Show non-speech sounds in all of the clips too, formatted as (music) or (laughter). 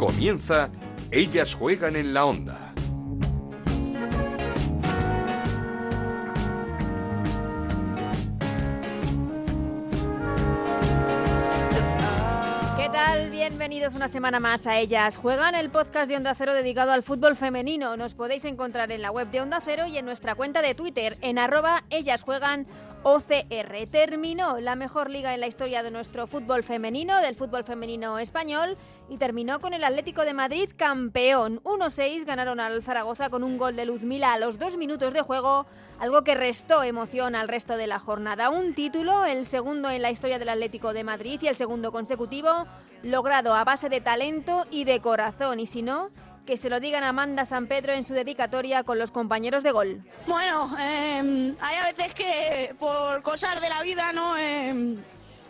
Comienza Ellas juegan en la onda. ¿Qué tal? Bienvenidos una semana más a Ellas Juegan, el podcast de Onda Cero dedicado al fútbol femenino. Nos podéis encontrar en la web de Onda Cero y en nuestra cuenta de Twitter en arroba Ellas Juegan OCR. Terminó la mejor liga en la historia de nuestro fútbol femenino, del fútbol femenino español, y terminó con el Atlético de Madrid campeón. 1-6 ganaron al Zaragoza con un gol de Luzmila a los dos minutos de juego algo que restó emoción al resto de la jornada. Un título, el segundo en la historia del Atlético de Madrid y el segundo consecutivo, logrado a base de talento y de corazón. Y si no, que se lo digan a Amanda San Pedro en su dedicatoria con los compañeros de gol. Bueno, eh, hay a veces que por cosas de la vida, ¿no? Eh,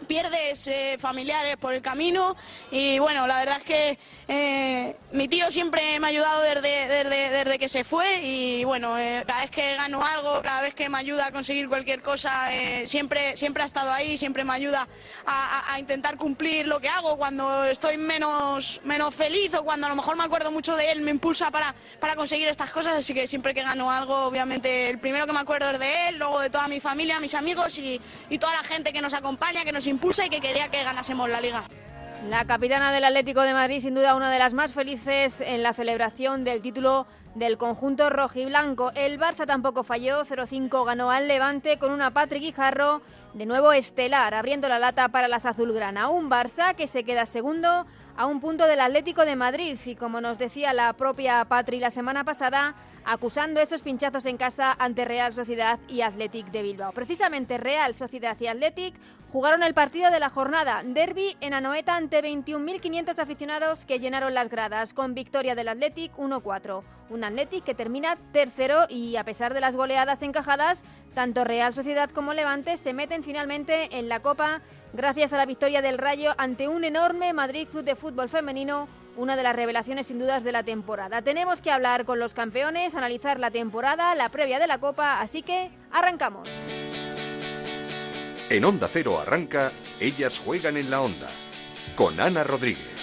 pierdes eh, familiares por el camino y bueno, la verdad es que eh, mi tío siempre me ha ayudado desde, desde, que se fue y bueno, eh, cada vez que gano algo, cada vez que me ayuda a conseguir cualquier cosa, eh, siempre, siempre ha estado ahí, siempre me ayuda a, a- a intentar cumplir lo que hago cuando estoy menos, menos feliz o cuando a lo mejor me acuerdo mucho de él, me impulsa para, para conseguir estas cosas, así que siempre que gano algo, obviamente el primero que me acuerdo es de él, luego de toda mi familia, mis amigos y, y toda la gente que nos acompaña, que nos impulsa y que quería que ganásemos la liga. La capitana del Atlético de Madrid, sin duda una de las más felices en la celebración del título del conjunto rojiblanco. El Barça tampoco falló, 0-5 ganó al Levante con una Patrick Guijarro de nuevo estelar, abriendo la lata para las azulgrana. Un Barça que se queda segundo a un punto del Atlético de Madrid y como nos decía la propia Patri la semana pasada, acusando esos pinchazos en casa ante Real Sociedad y Athletic de Bilbao. Precisamente Real Sociedad y Athletic jugaron el partido de la jornada, derby en Anoeta ante 21.500 aficionados que llenaron las gradas, con victoria del Athletic 1-4. Un Athletic que termina tercero y a pesar de las goleadas encajadas, tanto Real Sociedad como Levante se meten finalmente en la Copa gracias a la victoria del Rayo ante un enorme Madrid Club de Fútbol Femenino una de las revelaciones sin dudas de la temporada. Tenemos que hablar con los campeones, analizar la temporada, la previa de la Copa, así que arrancamos. En Onda Cero arranca Ellas juegan en la onda. Con Ana Rodríguez.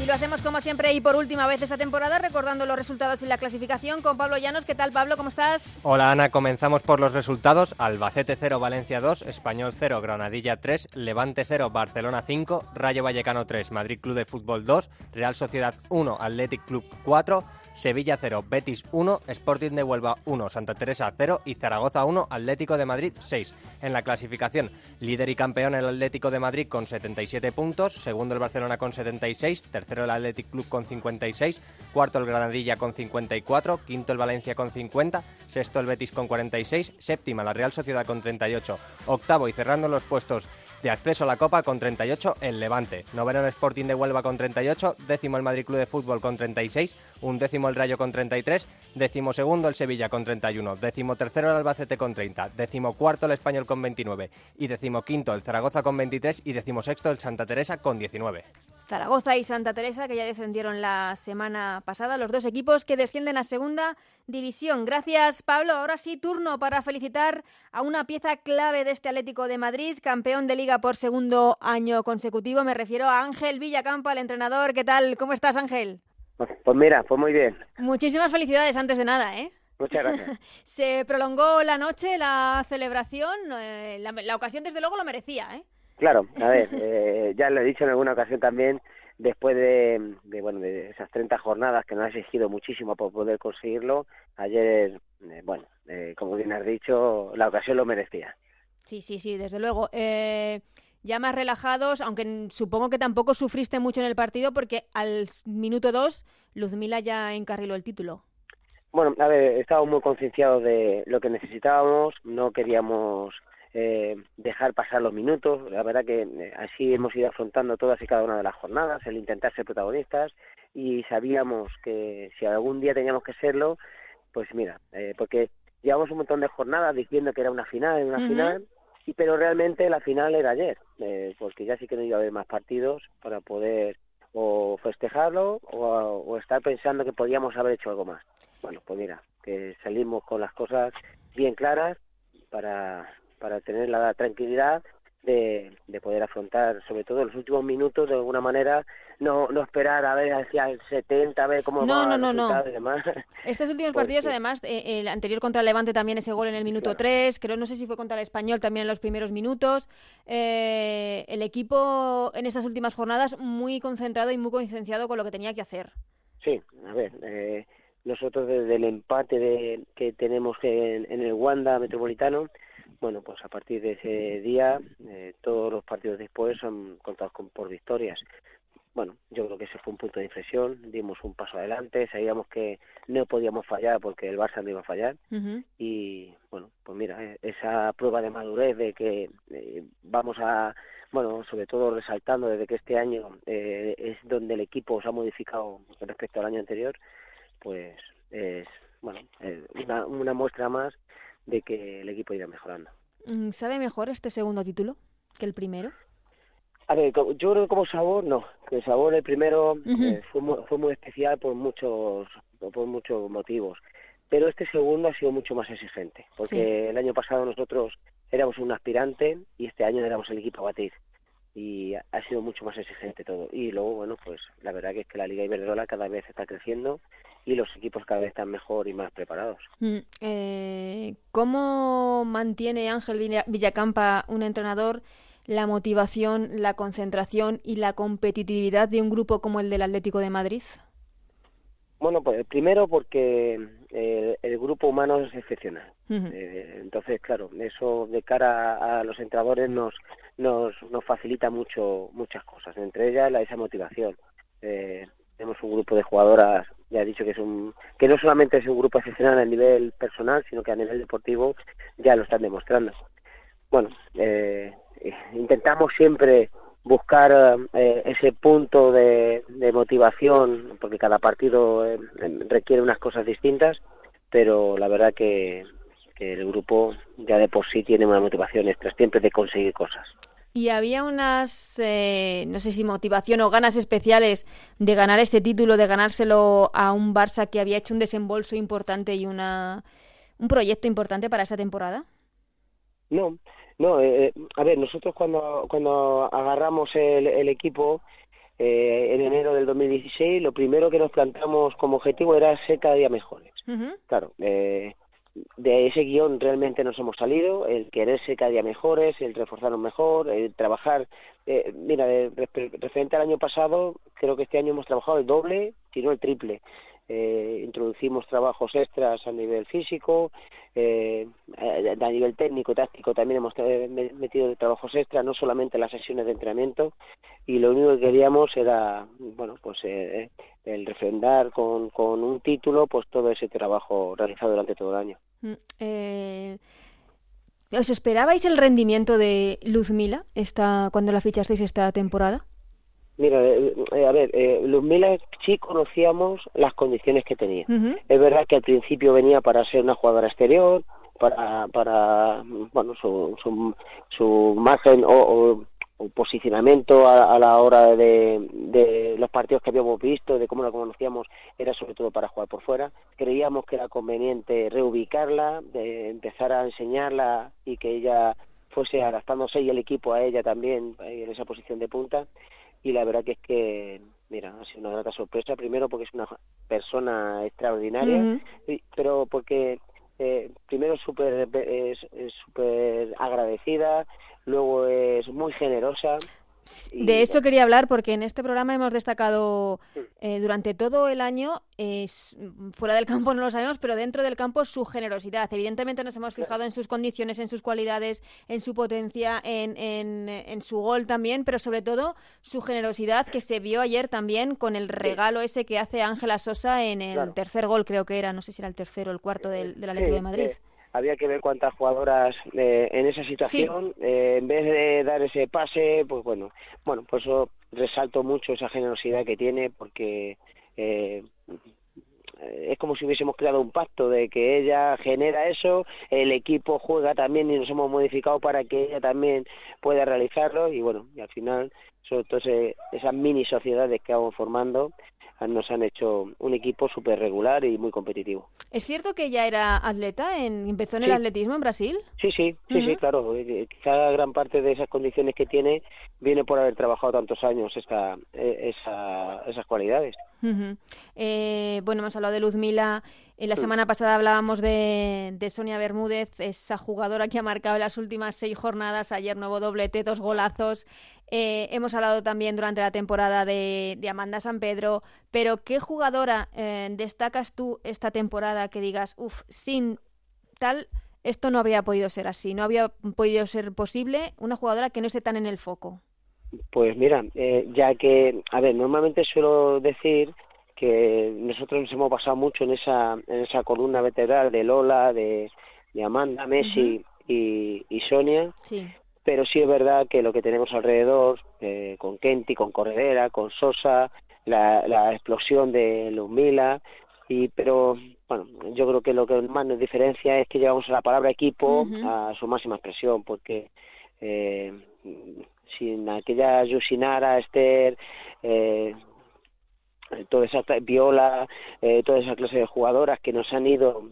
Y lo hacemos como siempre y por última vez esta temporada, recordando los resultados y la clasificación con Pablo Llanos. ¿Qué tal, Pablo? ¿Cómo estás? Hola Ana, comenzamos por los resultados. Albacete 0, Valencia 2, Español 0, Granadilla 3, Levante 0, Barcelona 5, Rayo Vallecano 3, Madrid Club de Fútbol 2, Real Sociedad 1, Athletic Club 4, Sevilla 0, Betis 1, Sporting de Huelva 1, Santa Teresa 0 y Zaragoza 1, Atlético de Madrid 6. En la clasificación, líder y campeón el Atlético de Madrid con 77 puntos, segundo el Barcelona con 76, tercero el Athletic Club con 56, cuarto el Granadilla con 54, quinto el Valencia con 50, sexto el Betis con 46, séptima la Real Sociedad con 38, octavo y cerrando los puestos de acceso a la Copa con 38 el Levante, noveno el Sporting de Huelva con 38, décimo el Madrid Club de Fútbol con 36, un décimo el Rayo con 33, décimo segundo el Sevilla con 31, décimo tercero el Albacete con 30, décimo cuarto el Español con 29 y décimo quinto el Zaragoza con 23 y décimo sexto el Santa Teresa con 19. Zaragoza y Santa Teresa, que ya descendieron la semana pasada, los dos equipos que descienden a segunda división. Gracias, Pablo. Ahora sí, turno para felicitar a una pieza clave de este Atlético de Madrid, campeón de liga por segundo año consecutivo. Me refiero a Ángel Villacampa, el entrenador. ¿Qué tal? ¿Cómo estás, Ángel? Pues, pues mira, pues muy bien. Muchísimas felicidades antes de nada, ¿eh? Muchas gracias. (laughs) Se prolongó la noche, la celebración. eh, la, la ocasión, desde luego, lo merecía, ¿eh? Claro, a ver, (laughs) eh, ya lo he dicho en alguna ocasión también, después de, de, bueno de esas 30 jornadas que nos ha exigido muchísimo para poder conseguirlo, ayer, eh, bueno, eh, como bien has dicho, la ocasión lo merecía. Sí, sí, sí, desde luego. Eh, ya más relajados, aunque supongo que tampoco sufriste mucho en el partido porque al minuto 2 Luzmila ya encarriló el título. Bueno, a ver, estábamos muy concienciados de lo que necesitábamos, no queríamos eh, dejar pasar los minutos, la verdad que eh, así hemos ido afrontando todas y cada una de las jornadas, el intentar ser protagonistas y sabíamos que si algún día teníamos que serlo, pues mira, eh, porque llevamos un montón de jornadas diciendo que era una final, una final, y pero realmente la final era ayer, eh, porque ya sí que no iba a haber más partidos para poder o festejarlo o, o estar pensando que podíamos haber hecho algo más. Bueno, pues mira, que salimos con las cosas bien claras para, para tener la tranquilidad de, de poder afrontar, sobre todo los últimos minutos, de alguna manera, no, no esperar a ver hacia el 70, a ver cómo no, va no, no, no. y demás. Estos últimos (laughs) partidos, además, eh, el anterior contra el Levante también ese gol en el minuto Claro. 3, creo, no sé si fue contra el Español también en los primeros minutos. Eh, el equipo en estas últimas jornadas muy concentrado y muy concienciado con lo que tenía que hacer. Sí, a ver, eh, nosotros desde el empate de, que tenemos en, en el Wanda Metropolitano, bueno, pues a partir de ese día, eh, todos los partidos después son contados con, por victorias. Bueno, yo creo que ese fue un punto de inflexión, dimos un paso adelante, sabíamos que no podíamos fallar porque el Barça no iba a fallar y bueno, pues mira, eh, esa prueba de madurez de que eh, vamos a, bueno, sobre todo resaltando desde que este año eh, es donde el equipo se ha modificado respecto al año anterior, pues es, bueno, eh, una, una muestra más de que el equipo irá mejorando. Mm, ¿Sabe mejor este segundo título que el primero? A ver, yo creo que como sabor, no. El sabor, el primero, eh, fue, muy, fue muy especial por muchos, por muchos motivos. Pero este segundo ha sido mucho más exigente. Porque Sí. el año pasado nosotros éramos un aspirante y este año éramos el equipo a batir. Y ha ha sido mucho más exigente todo. Y luego, bueno, pues la verdad que es que la Liga Iberdrola cada vez está creciendo y los equipos cada vez están mejor y más preparados. Mm, eh, ¿Cómo mantiene Ángel Villa- Villacampa, un entrenador, la motivación, la concentración y la competitividad de un grupo como el del Atlético de Madrid? Bueno, pues primero porque eh, el grupo humano es excepcional. Eh, entonces, claro, eso de cara a, a los entrenadores nos, nos, nos facilita mucho muchas cosas, entre ellas la, esa motivación. Eh, tenemos un grupo de jugadoras, ya he dicho que es un que no solamente es un grupo excepcional a nivel personal, sino que a nivel deportivo ya lo están demostrando. Bueno, eh, eh, intentamos siempre buscar eh, ese punto de, motivación, porque cada partido eh, requiere unas cosas distintas, pero la verdad que, que el grupo ya de por sí tiene una motivación extra siempre de conseguir cosas. Y había unas, eh, no sé si motivación o ganas especiales de ganar este título, de ganárselo a un Barça que había hecho un desembolso importante y una, un proyecto importante para esta temporada. No, no, eh, a ver, nosotros cuando, cuando agarramos el, el equipo eh, en enero del 2016, lo primero que nos planteamos como objetivo era ser cada día mejores. Claro, eh, de ese guion realmente nos hemos salido, el querer ser cada día mejores, el reforzarnos mejor, el trabajar. Eh, mira, de- referente al año pasado, creo que este año hemos trabajado el doble, si no el triple. Eh, introducimos trabajos extras a nivel físico, eh, a, a nivel técnico, táctico también hemos eh, me- metido trabajos extras, no solamente las sesiones de entrenamiento, y lo único que queríamos era, bueno, pues eh, el refrendar con, con un título, pues todo ese trabajo realizado durante todo el año. Mm, eh, ¿Os esperabais el rendimiento de Luzmila esta, cuando la fichasteis esta temporada? Mira, eh, eh, a ver, eh, Luzmila sí conocíamos las condiciones que tenía. Es verdad que al principio venía para ser una jugadora exterior, para, para bueno, su, su, su margen o, o- o posicionamiento a, a la hora de, de los partidos que habíamos visto, de cómo la conocíamos, era sobre todo para jugar por fuera. Creíamos que era conveniente reubicarla, de empezar a enseñarla y que ella fuese adaptándose y el equipo a ella también eh, en esa posición de punta. Y la verdad que es que, mira, ha sido una grata sorpresa. Primero porque es una persona extraordinaria, pero porque eh, primero súper es, es súper agradecida, luego es muy generosa. Y, De eso bueno, quería hablar porque en este programa hemos destacado eh, durante todo el año, eh, fuera del campo no lo sabemos, pero dentro del campo su generosidad. Evidentemente nos hemos fijado en sus condiciones, en sus cualidades, en su potencia, en, en, en su gol también, pero sobre todo su generosidad que se vio ayer también con el regalo ese que hace Ángela Sosa en el Claro. tercer gol, creo que era, no sé si era el tercero o el cuarto del, del Atlético sí, de Madrid. Había que ver cuántas jugadoras eh, en esa situación, eh, en vez de dar ese pase, pues bueno, bueno, por eso resalto mucho esa generosidad que tiene, porque eh, es como si hubiésemos creado un pacto de que ella genera eso, el equipo juega también y nos hemos modificado para que ella también pueda realizarlo y bueno, y al final, sobre todo ese- esas mini sociedades que vamos formando, nos han hecho un equipo súper regular y muy competitivo. ¿Es cierto que ella era atleta? En, ¿Empezó en el atletismo en Brasil? Sí, sí, sí, sí, claro. Eh, quizá gran parte de esas condiciones que tiene viene por haber trabajado tantos años esa, e, esas cualidades. eh, bueno, hemos hablado de Luzmila. En la semana pasada hablábamos de, de, Sonia Bermúdez, esa jugadora que ha marcado las últimas seis jornadas. Ayer nuevo doblete, dos golazos. Eh, hemos hablado también durante la temporada de, Amanda San Pedro, pero ¿qué jugadora eh, destacas tú esta temporada que digas, uff, sin tal, esto no habría podido ser así, no había podido ser posible una jugadora que no esté tan en el foco? Pues mira, eh, ya que, a ver, normalmente suelo decir que nosotros nos hemos basado mucho en esa, en esa columna veteral de Lola, de, Amanda, Messi y, y, Sonia. Sí pero sí es verdad que lo que tenemos alrededor, eh, con Kenti, con Corredera, con Sosa, la, la explosión de Lumila, y pero bueno, yo creo que lo que más nos diferencia es que llevamos la palabra equipo a su máxima expresión, porque eh, sin aquella Yusinara, Esther, eh, toda esa viola, eh, toda esa clase de jugadoras que nos han ido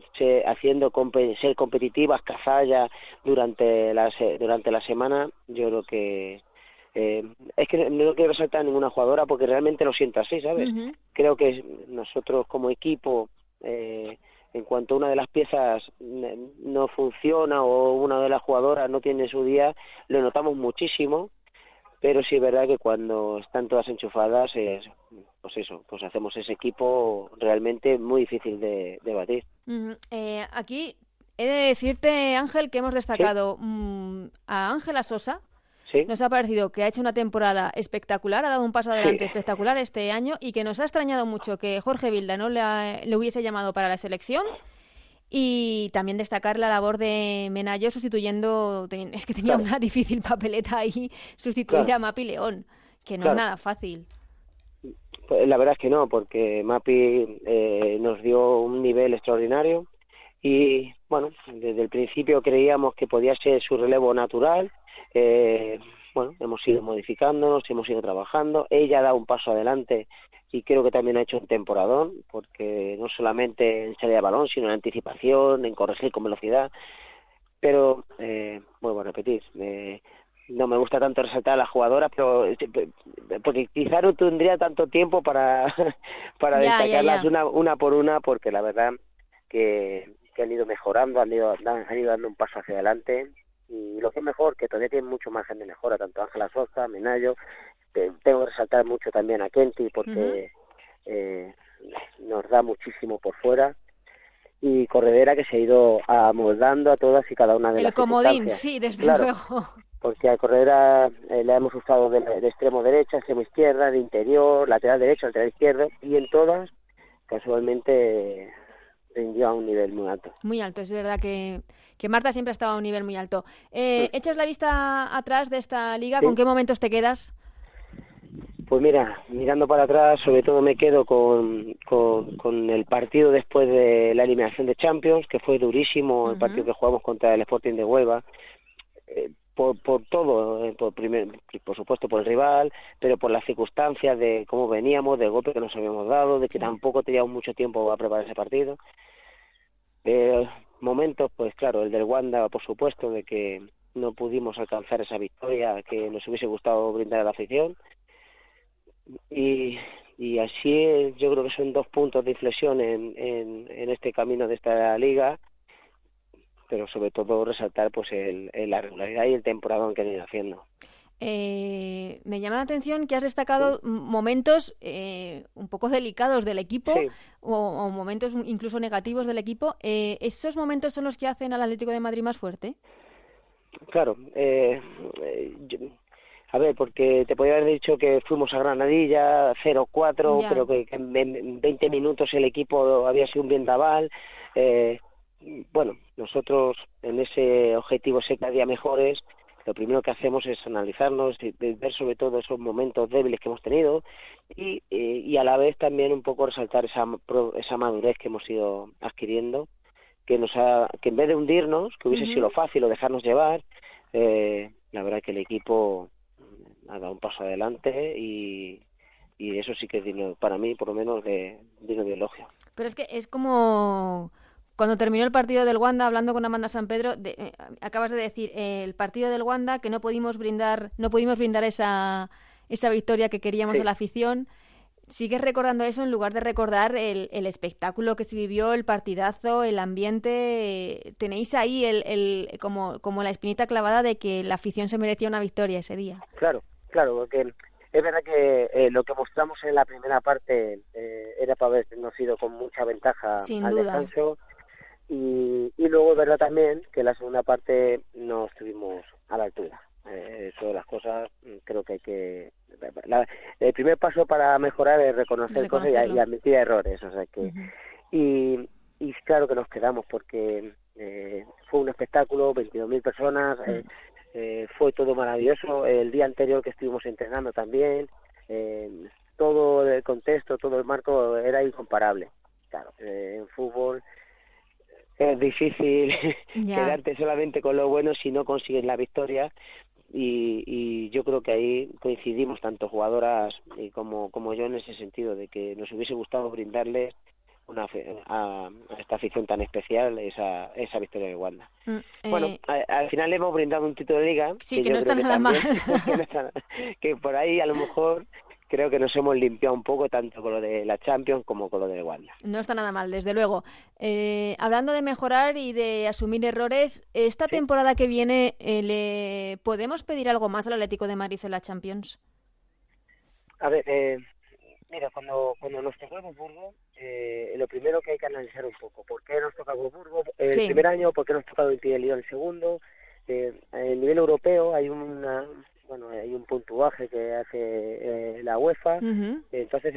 haciendo ser competitivas, cazalla durante la, durante la semana, yo creo que eh, es que no quiero resaltar a ninguna jugadora porque realmente lo siento así, ¿sabes? Creo que nosotros como equipo, eh, en cuanto una de las piezas no funciona o una de las jugadoras no tiene su día, lo notamos muchísimo pero sí es verdad que cuando están todas enchufadas, pues eso, pues hacemos ese equipo realmente muy difícil de, batir. Eh, aquí he de decirte, Ángel, que hemos destacado mm, a Ángela Sosa. Nos ha parecido que ha hecho una temporada espectacular, ha dado un paso adelante espectacular este año y que nos ha extrañado mucho que Jorge Vilda no le hubiese llamado para la selección y también destacar la labor de Menayo sustituyendo, es que tenía una (laughs) difícil papeleta ahí, sustituir a Mapi León, que no es nada fácil. Pues la verdad es que no, porque Mapi eh, nos dio un nivel extraordinario y bueno, desde el principio creíamos que podía ser su relevo natural. Eh, bueno, hemos ido modificándonos, hemos ido trabajando. Ella da un paso adelante y creo que también ha hecho un temporadón, porque no solamente en salida de balón, sino en anticipación, en corregir con velocidad. Pero, eh, vuelvo a repetir, eh, no me gusta tanto resaltar a la jugadora, pero eh, porque quizá no tendría tanto tiempo para, (laughs) para destacarlas Una, una por una, porque la verdad que, que han ido mejorando, han ido, han ido dando un paso hacia adelante y lo que es mejor, que todavía tienen mucho margen de mejora, tanto Ángela Sosa, Menayo, tengo que resaltar mucho también a Kenty porque eh, nos da muchísimo por fuera y Corredera que se ha ido amoldando a todas y cada una de las El comodín, sí, desde luego. Porque a Corredera eh, le hemos usado de, extremo derecha, extremo izquierda, de interior, lateral derecho, lateral izquierdo y en todas casualmente rindió a un nivel muy alto. Muy alto, es verdad que, que Marta siempre ha estado a un nivel muy alto. Eh, ¿Echas la vista atrás de esta liga? ¿Con qué momentos te quedas? Pues mira, mirando para atrás, sobre todo me quedo con, con, el partido después de la eliminación de Champions, que fue durísimo, el partido que jugamos contra el Sporting de Huelva, eh, por, por todo, eh, por, primer, por supuesto por el rival, pero por las circunstancias de cómo veníamos, del golpe que nos habíamos dado, de que tampoco teníamos mucho tiempo a preparar ese partido. Eh, momentos, pues claro, el del Wanda, por supuesto, de que no pudimos alcanzar esa victoria que nos hubiese gustado brindar a la afición y, y así yo creo que son dos puntos de inflexión en, en, este camino de esta liga pero sobre todo resaltar pues el, la regularidad y el temporada que han ido haciendo. Eh, me llama la atención que has destacado momentos eh, un poco delicados del equipo o, momentos incluso negativos del equipo. Eh, ¿Esos momentos son los que hacen al Atlético de Madrid más fuerte? Claro. Eh, a ver, porque te podría haber dicho que fuimos a Granadilla 0-4, pero que, en 20 minutos el equipo había sido un vendaval. Eh, bueno, nosotros en ese objetivo sé cada día mejores, lo primero que hacemos es analizarnos, y ver sobre todo esos momentos débiles que hemos tenido y, eh, y a la vez también un poco resaltar esa, esa madurez que hemos ido adquiriendo, que nos ha, que en vez de hundirnos, que hubiese sido fácil o dejarnos llevar, eh, la verdad que el equipo ha dado un paso adelante y, y eso sí que es digno, para mí, por lo menos, de, digno de elogio. Pero es que es como cuando terminó el partido del Wanda, hablando con Amanda San Pedro, eh, acabas de decir eh, el partido del Wanda que no pudimos brindar, no pudimos brindar esa, esa victoria que queríamos a la afición. ¿Sigues recordando eso en lugar de recordar el, el, espectáculo que se vivió, el partidazo, el ambiente? Tenéis ahí el, el, como, como la espinita clavada de que la afición se merecía una victoria ese día. Claro, claro, porque es verdad que eh, lo que mostramos en la primera parte eh, era para habernos ido con mucha ventaja Sin al duda. descanso y, y luego es verdad también que la segunda parte no estuvimos a la altura. Eh, eso de las cosas mm, creo que hay que... La, el primer paso para mejorar es reconocer cosas y, y, admitir errores. O sea que, uh -huh. y, y claro que nos quedamos porque eh, fue un espectáculo, 22.000 personas, uh -huh. eh, fue todo maravilloso. El día anterior que estuvimos entrenando también, eh, todo el contexto, todo el marco era incomparable. Claro, eh, en fútbol es difícil (laughs) yeah. quedarte solamente con lo bueno si no consigues la victoria y, y, yo creo que ahí coincidimos tanto jugadoras como, como yo en ese sentido de que nos hubiese gustado brindarles una, a, a, esta afición tan especial esa, esa victoria de Wanda. Mm, eh... Bueno, a, al final le hemos brindado un título de liga. Sí, que, que no está nada mal. que por ahí a lo mejor creo que nos hemos limpiado un poco tanto con lo de la Champions como con lo de Wanda. No está nada mal, desde luego. Eh, hablando de mejorar y de asumir errores, esta sí. temporada que viene, eh, ¿le podemos pedir algo más al Atlético de Madrid en la Champions? A ver, eh, mira, cuando, cuando nos tocó Burgo, eh, lo primero que hay que analizar un poco, ¿por qué nos toca Burgo el sí. primer año? ¿Por qué nos toca el el segundo? Eh, a nivel europeo hay una, bueno, hay un puntuaje que hace eh, la UEFA, uh -huh. entonces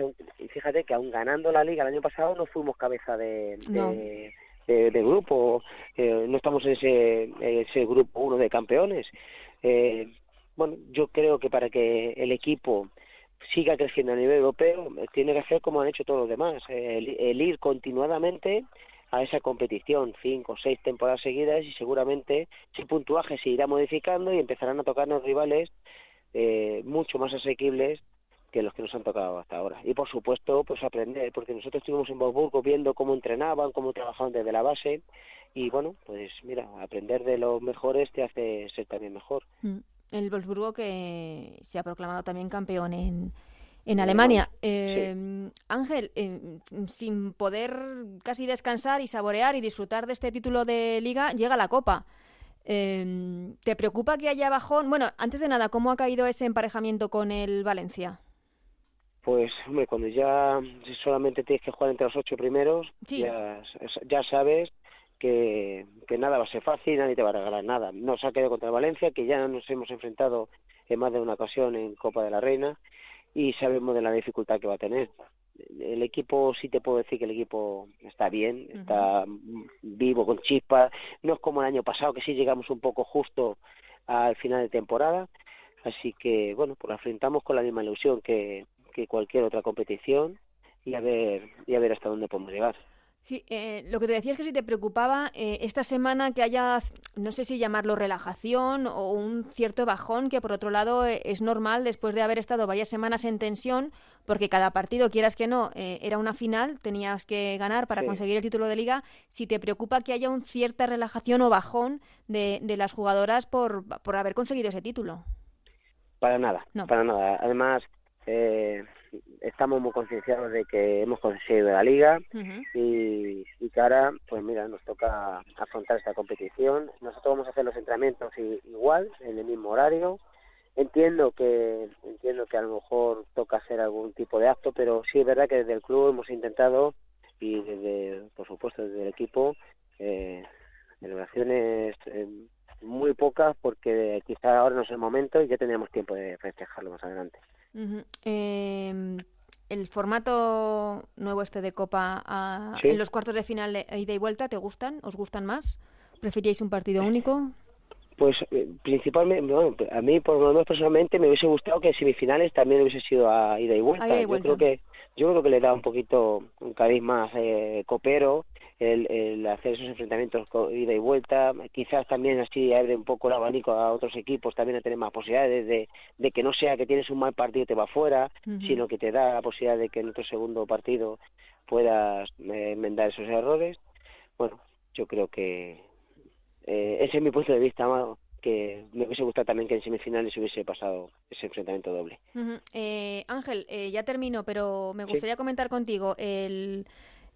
fíjate que aún ganando la liga el año pasado no fuimos cabeza de, de, no. de, de grupo, eh, no estamos en ese, ese grupo uno de campeones. Eh, bueno, yo creo que para que el equipo siga creciendo a nivel europeo, tiene que hacer como han hecho todos los demás, el, el ir continuadamente a esa competición, cinco o seis temporadas seguidas y seguramente ese puntuaje se irá modificando y empezarán a tocarnos rivales eh, mucho más asequibles que los que nos han tocado hasta ahora. Y por supuesto, pues aprender, porque nosotros estuvimos en Wolfsburgo viendo cómo entrenaban, cómo trabajaban desde la base y bueno, pues mira, aprender de los mejores te hace ser también mejor. Mm. El Wolfsburgo que se ha proclamado también campeón en, en Alemania. Eh, sí. Ángel, eh, sin poder casi descansar y saborear y disfrutar de este título de liga, llega la Copa. Eh, ¿Te preocupa que haya bajón? Bueno, antes de nada, ¿cómo ha caído ese emparejamiento con el Valencia? Pues, hombre, cuando ya solamente tienes que jugar entre los ocho primeros, sí. ya, ya sabes que, que, nada va a ser fácil, nadie te va a regalar nada. Nos ha quedado contra el Valencia, que ya nos hemos enfrentado en más de una ocasión en Copa de la Reina, y sabemos de la dificultad que va a tener. El equipo, sí te puedo decir que el equipo está bien, está uh -huh. vivo, con chispas. No es como el año pasado, que sí llegamos un poco justo al final de temporada. Así que, bueno, pues afrontamos con la misma ilusión que, que cualquier otra competición y a ver, y a ver hasta dónde podemos llegar. Sí, eh, lo que te decía es que si te preocupaba eh, esta semana que haya, no sé si llamarlo relajación o un cierto bajón, que por otro lado eh, es normal después de haber estado varias semanas en tensión, porque cada partido, quieras que no, eh, era una final, tenías que ganar para sí. conseguir el título de liga. Si te preocupa que haya una cierta relajación o bajón de, de las jugadoras por, por haber conseguido ese título. Para nada, no. para nada. Además, eh, estamos muy concienciados de que hemos conseguido la liga uh -huh. y, y, que ahora, pues mira, nos toca afrontar esta competición. Nosotros vamos a hacer los entrenamientos igual, en el mismo horario. Entiendo que entiendo que a lo mejor toca hacer algún tipo de acto, pero sí es verdad que desde el club hemos intentado y desde, por supuesto, desde el equipo, eh, celebraciones eh, muy pocas porque quizá ahora no es el momento y ya teníamos tiempo de festejarlo más adelante. Uh -huh. eh, el formato nuevo este de Copa a, ¿Sí? en los cuartos de final de ida y vuelta, ¿te gustan? ¿Os gustan más? ¿Preferíais un partido único? Pues eh, principalmente, bueno, a mí por lo menos personalmente me hubiese gustado que semifinales también hubiese sido a ida y vuelta. ida y vuelta. Yo creo que yo creo que le da un poquito un cariz más eh, copero el, hacer esos enfrentamientos con ida y vuelta, quizás también así abre un poco el abanico a otros equipos también a tener más posibilidades de, de que no sea que tienes un mal partido y te va fuera, sino que te da la posibilidad de que en otro segundo partido puedas eh, enmendar esos errores. Bueno, yo creo que eh, ese es mi punto de vista, que me hubiese gustado también que en semifinales hubiese pasado ese enfrentamiento doble. eh, Ángel, eh, ya termino, pero me gustaría comentar contigo el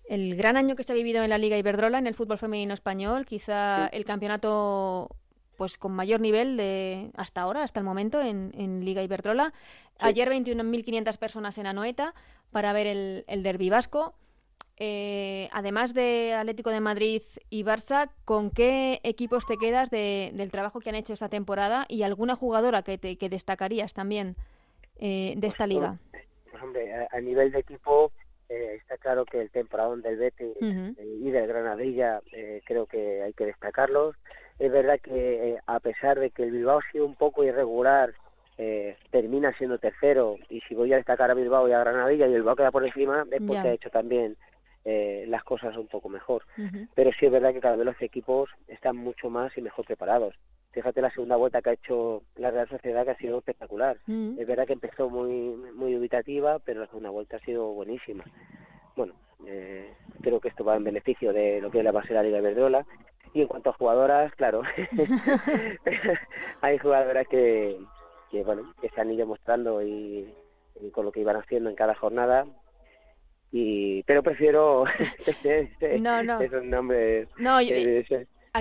el gran año que se ha vivido en la Liga Iberdrola, en el fútbol femenino español, quizá el campeonato pues con mayor nivel de hasta ahora, hasta el momento, en, Liga Iberdrola. Ayer 21.500 personas en Anoeta para ver el, el derbi vasco. Eh, además de Atlético de Madrid y Barça, ¿con qué equipos te quedas del trabajo que han hecho esta temporada y alguna jugadora que, te, que destacarías también eh, de esta pues, liga? Pues, hombre, a, nivel de equipo, eh, está claro que el temporadón del Betis eh, y del Granadilla eh, creo que hay que destacarlos. Es verdad que a pesar de que el Bilbao ha sido un poco irregular, termina siendo tercero y si voy a destacar a Bilbao y a Granadilla y el Bilbao queda por encima es porque ha hecho también las cosas un poco mejor. Pero sí es verdad que cada vez los equipos están mucho más y mejor preparados fíjate la segunda vuelta que ha hecho la Real Sociedad que ha sido espectacular. Mm. Es verdad que empezó muy muy dubitativa, pero la segunda vuelta ha sido buenísima. Bueno, eh, creo que esto va en beneficio de lo que es la base de la Liga Verdola. Y en cuanto a jugadoras, claro, (laughs) (laughs) hay jugadoras que, que, bueno, que se han ido mostrando y, con lo que iban haciendo en cada jornada, y pero prefiero (laughs) no, no. esos nombres no, yo,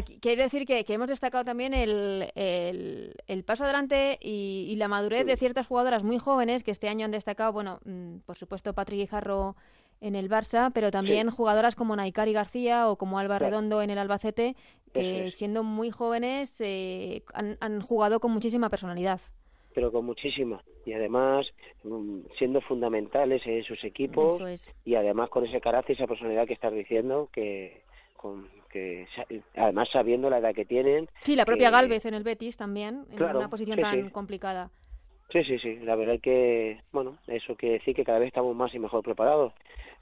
quiere decir que, hemos destacado también el, el, paso adelante y, la madurez de ciertas jugadoras muy jóvenes que este año han destacado, bueno, mm, por supuesto Patrick Guijarro en el Barça, pero también jugadoras como Naikari García o como Alba Redondo en el Albacete, que siendo muy jóvenes eh, han, jugado con muchísima personalidad. Pero con muchísima. Y además mm, siendo fundamentales en sus equipos y además con ese carácter y esa personalidad que estás diciendo que, con, que además sabiendo la edad que tienen. Sí, la propia Galvez en el Betis también, en una posición tan complicada. Sí, sí, sí, la verdad que, bueno, eso quiere decir que cada vez estamos más y mejor preparados.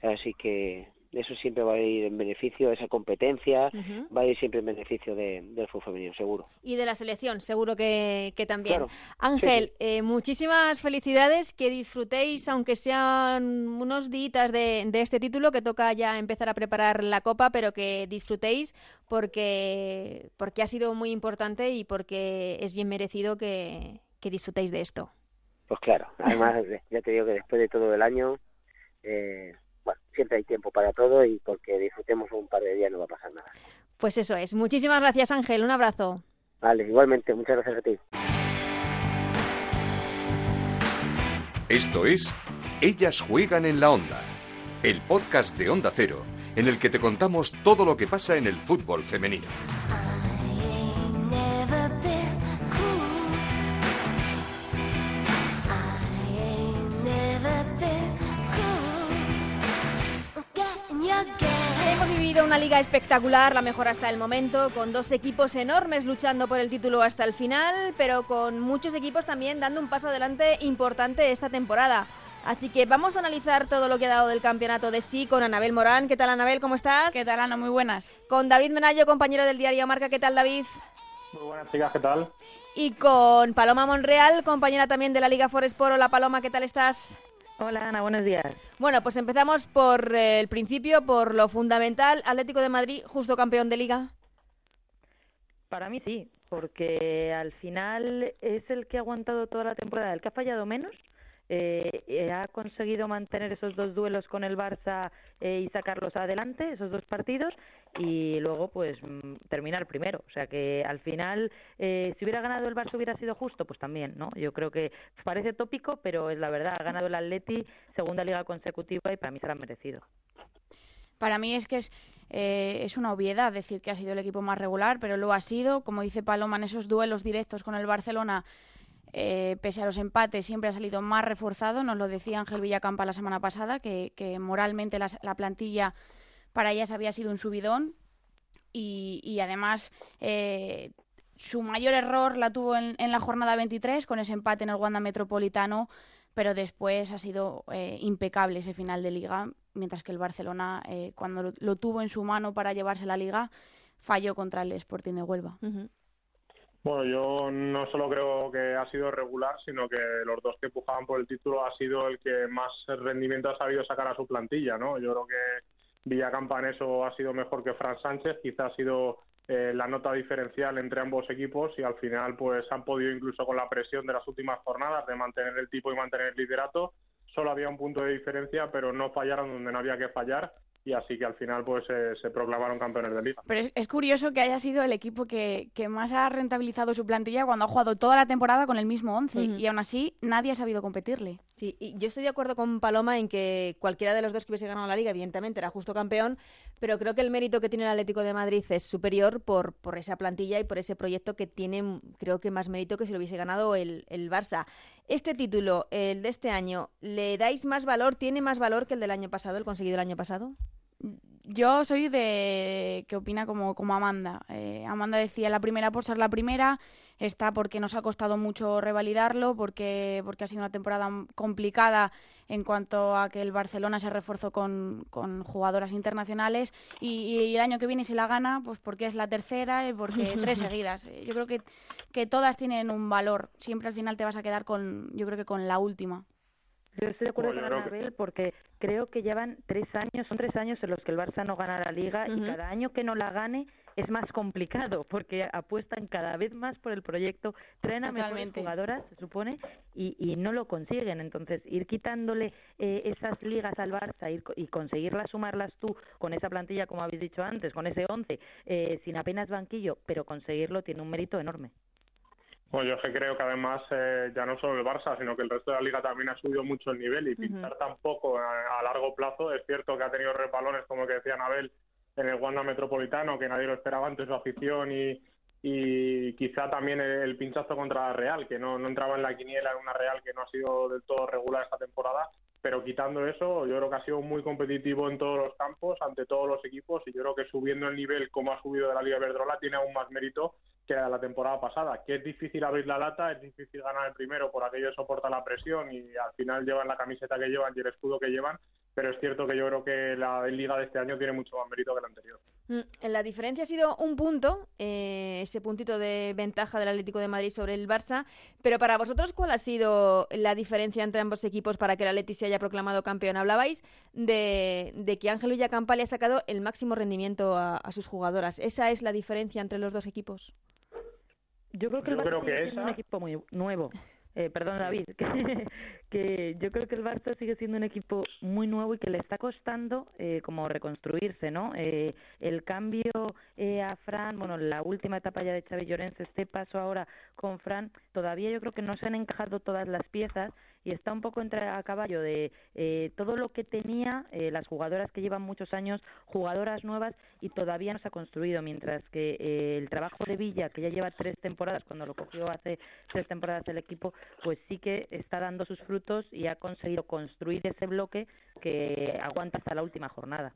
Así que eso siempre va a ir en beneficio de esa competencia, va a ir siempre en beneficio del fútbol femenino, seguro. Y de la selección, seguro que, también. Ángel, eh, muchísimas felicidades, que disfrutéis, aunque sean unos días de, este título, que toca ya empezar a preparar la Copa, pero que disfrutéis porque, porque ha sido muy importante y porque es bien merecido que, que disfrutéis de esto. Pues claro, además (laughs) ya te digo que después de todo el año... Eh, bueno, siempre hay tiempo para todo y porque disfrutemos un par de días no va a pasar nada. Pues eso es. Muchísimas gracias, Ángel. Un abrazo. Vale, igualmente. Muchas gracias a ti. Esto es Ellas juegan en la onda, el podcast de Onda Cero, en el que te contamos todo lo que pasa en el fútbol femenino. Una liga espectacular, la mejor hasta el momento, con dos equipos enormes luchando por el título hasta el final, pero con muchos equipos también dando un paso adelante importante esta temporada. Así que vamos a analizar todo lo que ha dado del campeonato de sí con Anabel Morán. ¿Qué tal, Anabel? ¿Cómo estás? ¿Qué tal, Ana? Muy buenas. Con David Menayo, compañero del diario Marca. ¿Qué tal, David? Muy buenas, chicas. ¿Qué tal? Y con Paloma Monreal, compañera también de la Liga Forest Poro. Hola, Paloma. ¿Qué tal estás? Hola Ana, buenos días. Bueno, pues empezamos por eh, el principio, por lo fundamental. Atlético de Madrid, justo campeón de liga. Para mí sí, porque al final es el que ha aguantado toda la temporada, el que ha fallado menos eh, ha conseguido mantener esos dos duelos con el Barça eh, y sacarlos adelante, esos dos partidos, y luego pues mm, termina el primero. O sea que al final, eh, si hubiera ganado el Barça hubiera sido justo, pues también, ¿no? Yo creo que parece tópico, pero es la verdad, ha ganado el Atleti, segunda liga consecutiva y para mí será merecido. Para mí es que es, es una obviedad decir que ha sido el equipo más regular, pero lo ha sido. Como dice Paloma, en esos duelos directos con el Barcelona eh, pese a los empates, siempre ha salido más reforzado. Nos lo decía Ángel Villacampa la semana pasada, que, moralmente la, plantilla para ellas había sido un subidón. Y, además, eh, su mayor error la tuvo en, la jornada 23, con ese empate en el Wanda Metropolitano pero después ha sido eh, impecable ese final de liga, mientras que el Barcelona, eh, cuando lo, tuvo en su mano para llevarse la liga, falló contra el Sporting de Huelva. Bueno, yo no solo creo que ha sido regular, sino que los dos que empujaban por el título ha sido el que más rendimiento ha sabido sacar a su plantilla, ¿no? Yo creo que Villacampa en eso ha sido mejor que Fran Sánchez, quizás ha sido eh, la nota diferencial entre ambos equipos y al final pues han podido incluso con la presión de las últimas jornadas de mantener el tipo y mantener el liderato. Solo había un punto de diferencia, pero no fallaron donde no había que fallar y así que al final pues se proclamaron campeones de liga. Pero es, curioso que haya sido el equipo que, más ha rentabilizado su plantilla cuando ha jugado toda la temporada con el mismo once y aún así nadie ha sabido competirle. Sí, y yo estoy de acuerdo con Paloma en que cualquiera de los dos que hubiese ganado la liga evidentemente era justo campeón, pero creo que el mérito que tiene el Atlético de Madrid es superior por, por esa plantilla y por ese proyecto que tiene creo que más mérito que si lo hubiese ganado el, el Barça. Este título, el de este año, ¿le dais más valor? ¿Tiene más valor que el del año pasado, el conseguido el año pasado? Yo soy de que opina como, como Amanda. Eh, Amanda decía la primera por ser la primera, está porque nos ha costado mucho revalidarlo, porque, porque ha sido una temporada complicada en cuanto a que el Barcelona se reforzó con, con jugadoras internacionales y, el año que viene se la gana, pues porque es la tercera y porque (laughs) tres seguidas. Yo creo que, que todas tienen un valor. Siempre al final te vas a quedar con, yo creo que con la última. Yo estoy de acuerdo con Anabel porque creo que llevan tres años, son tres años en los que el Barça no gana la Liga y cada año que no la gane es más complicado porque apuestan cada vez más por el proyecto, traen a mejores jugadoras, se supone, y, y, no lo consiguen. Entonces, ir quitándole eh, esas ligas al Barça ir, y conseguirlas sumarlas tú con esa plantilla, como habéis dicho antes, con ese once, eh, sin apenas banquillo, pero conseguirlo tiene un mérito enorme. Bueno, yo creo que además eh, ya no solo el Barça, sino que el resto de la liga también ha subido mucho el nivel y pinchar tampoco a, largo plazo. Es cierto que ha tenido repalones, como que decía Anabel, en el Wanda Metropolitano, que nadie lo esperaba antes su afición y, y quizá también el, pinchazo contra la Real, que no, no entraba en la quiniela en una Real que no ha sido del todo regular esta temporada. Pero quitando eso, yo creo que ha sido muy competitivo en todos los campos, ante todos los equipos, y yo creo que subiendo el nivel como ha subido de la Liga Verdrola tiene aún más mérito que la temporada pasada, que es difícil abrir la lata, es difícil ganar el primero por aquello que soporta la presión y al final llevan la camiseta que llevan y el escudo que llevan, pero es cierto que yo creo que la liga de este año tiene mucho más mérito que la anterior. Mm, la diferencia ha sido un punto, eh, ese puntito de ventaja del Atlético de Madrid sobre el Barça, pero para vosotros, ¿cuál ha sido la diferencia entre ambos equipos para que el Atleti se haya proclamado campeón? Hablabais de, que Ángel Villacampa le ha sacado el máximo rendimiento a, a sus jugadoras. ¿Esa es la diferencia entre los dos equipos? Yo creo que el Barça es un equipo muy nuevo. Eh, perdón David, (laughs) que, yo creo que el Barça sigue siendo un equipo muy nuevo y que le está costando eh, como reconstruirse, ¿no? Eh, el cambio eh, a Fran, bueno, la última etapa ya de Xavi Llorens, este paso ahora con Fran, todavía yo creo que no se han encajado todas las piezas y está un poco entre a caballo de eh, todo lo que tenía eh, las jugadoras que llevan muchos años, jugadoras nuevas y todavía no se ha construido, mientras que eh, el trabajo de Villa, que ya lleva tres temporadas, cuando lo cogió hace tres temporadas el equipo, pues sí que está dando sus frutos y ha conseguido construir ese bloque que aguanta hasta la última jornada.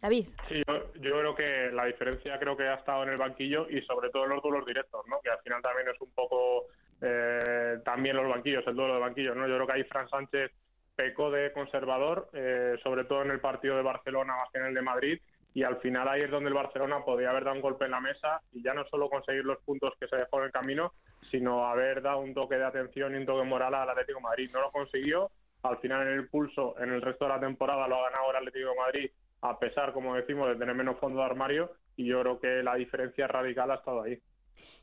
David. Sí, yo, yo, creo que la diferencia creo que ha estado en el banquillo y sobre todo en los duelos directos, ¿no? Que al final también es un poco eh, también los banquillos, el duelo de banquillos, ¿no? Yo creo que ahí Fran Sánchez pecó de conservador, eh, sobre todo en el partido de Barcelona más que en el de Madrid, y al final ahí es donde el Barcelona podía haber dado un golpe en la mesa y ya no solo conseguir los puntos que se dejó en el camino, sino haber dado un toque de atención y un toque moral al Atlético Madrid. No lo consiguió, al final en el pulso, en el resto de la temporada lo ha ganado el Atlético Madrid a pesar, como decimos, de tener menos fondo de armario y yo creo que la diferencia radical ha estado ahí.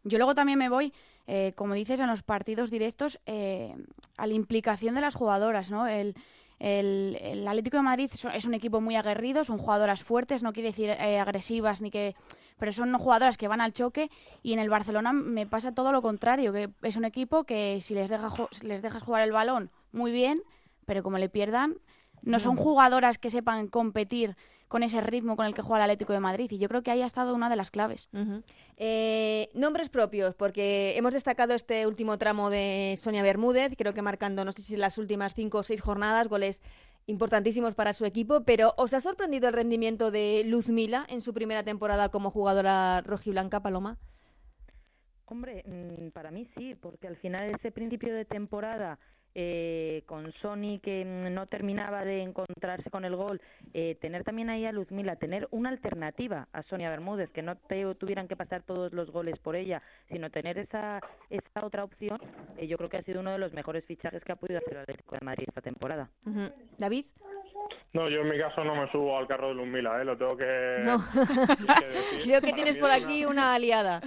Yo luego también me voy, eh, como dices, en los partidos directos eh, a la implicación de las jugadoras, ¿no? El, el, Atlético de Madrid es un equipo muy aguerrido, son jugadoras fuertes, no quiere decir eh, agresivas ni que, pero son jugadoras que van al choque y en el Barcelona me pasa todo lo contrario, que es un equipo que si les deja les dejas jugar el balón muy bien, pero como le pierdan no son jugadoras que sepan competir con ese ritmo con el que juega el Atlético de Madrid. Y yo creo que ahí ha estado una de las claves. Eh, nombres propios, porque hemos destacado este último tramo de Sonia Bermúdez, creo que marcando, no sé si las últimas cinco o seis jornadas, goles importantísimos para su equipo, pero ¿os ha sorprendido el rendimiento de Luz Mila en su primera temporada como jugadora rojiblanca, Paloma? Hombre, mm, para mí sí, porque al final ese principio de temporada eh, con Sony que no terminaba de encontrarse con el gol, eh, tener también ahí a Luzmila, tener una alternativa a Sonia Bermúdez, que no te, tuvieran que pasar todos los goles por ella, sino tener esa, esa otra opción, eh, yo creo que ha sido uno de los mejores fichajes que ha podido hacer el Atlético de Madrid esta temporada. David. No, yo en mi caso no me subo al carro de Luzmila, ¿eh? lo tengo que, no. (laughs) Creo que tienes por aquí una aliada.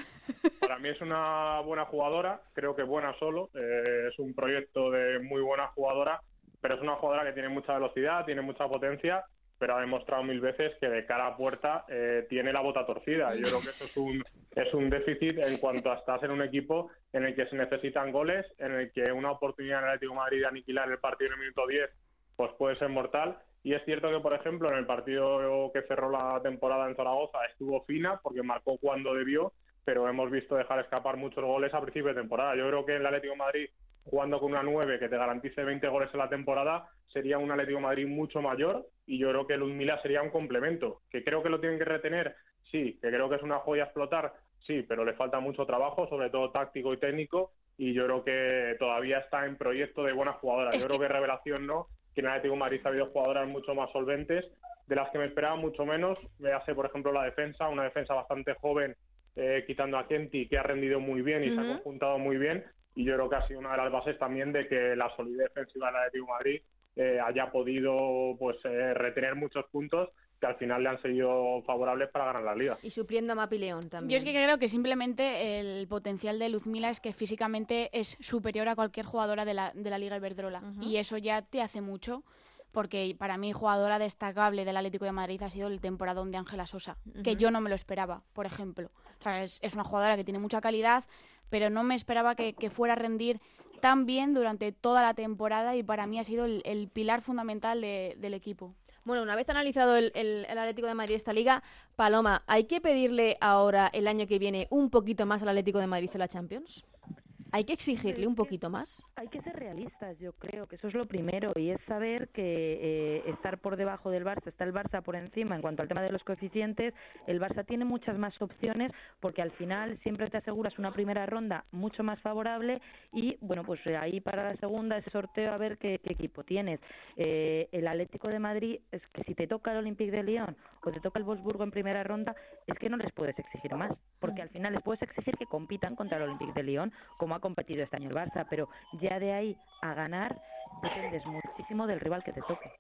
Para mí es una buena jugadora, creo que buena solo, eh, es un proyecto de muy buena jugadora, pero es una jugadora que tiene mucha velocidad, tiene mucha potencia, pero ha demostrado mil veces que de cara a puerta eh, tiene la bota torcida. Yo creo que eso es un, es un déficit en cuanto a estar en un equipo en el que se necesitan goles, en el que una oportunidad en el Atlético de Madrid de aniquilar el partido en el minuto 10 pues puede ser mortal. Y es cierto que, por ejemplo, en el partido que cerró la temporada en Zaragoza estuvo fina porque marcó cuando debió, pero hemos visto dejar escapar muchos goles a principio de temporada. Yo creo que el Atlético de Madrid, jugando con una 9 que te garantice 20 goles en la temporada, sería un Atlético de Madrid mucho mayor y yo creo que Mila sería un complemento. Que creo que lo tienen que retener, sí, que creo que es una joya a explotar, sí, pero le falta mucho trabajo, sobre todo táctico y técnico, y yo creo que todavía está en proyecto de buena jugadora. yo creo que revelación no, que en el Atlético de Madrid ha habido jugadoras mucho más solventes, de las que me esperaba mucho menos. Véase, por ejemplo, la defensa, una defensa bastante joven eh, quitando a Kenti, que ha rendido muy bien y se ha conjuntado muy bien. Y yo creo que ha sido una de las bases también de que la solidez defensiva de la de Madrid eh, haya podido pues eh, retener muchos puntos que al final le han sido favorables para ganar la liga. Y supliendo a Mapi León también. Yo es que creo que simplemente el potencial de Luzmila es que físicamente es superior a cualquier jugadora de la, de la Liga Iberdrola. Y eso ya te hace mucho porque para mí jugadora destacable del Atlético de Madrid ha sido el temporadón de Ángela Sosa, que yo no me lo esperaba, por ejemplo. Es, una jugadora que tiene mucha calidad, pero no me esperaba que, fuera a rendir tan bien durante toda la temporada y para mí ha sido el, pilar fundamental del equipo. Bueno, una vez analizado el, el, Atlético de Madrid esta liga, Paloma, ¿hay que pedirle ahora el año que viene un poquito más al Atlético de Madrid en la Champions? ¿Hay que exigirle un poquito más? Hay que ser realistas, yo creo que eso es lo primero y es saber que eh, estar por debajo del Barça, está el Barça por encima en cuanto al tema de los coeficientes, el Barça tiene muchas más opciones porque al final siempre te aseguras una primera ronda mucho más favorable y bueno, pues ahí para la segunda ese sorteo a ver qué, equipo tienes. Eh, el Atlético de Madrid es que si te toca el Olympique de Lyon o te toca el Wolfsburgo en primera ronda, es que no les puedes exigir más porque al final les puedes exigir que compitan contra el Olympique de Lyon como ha competido este año el Barça, pero ya de ahí a ganar dependes muchísimo del rival que te toque.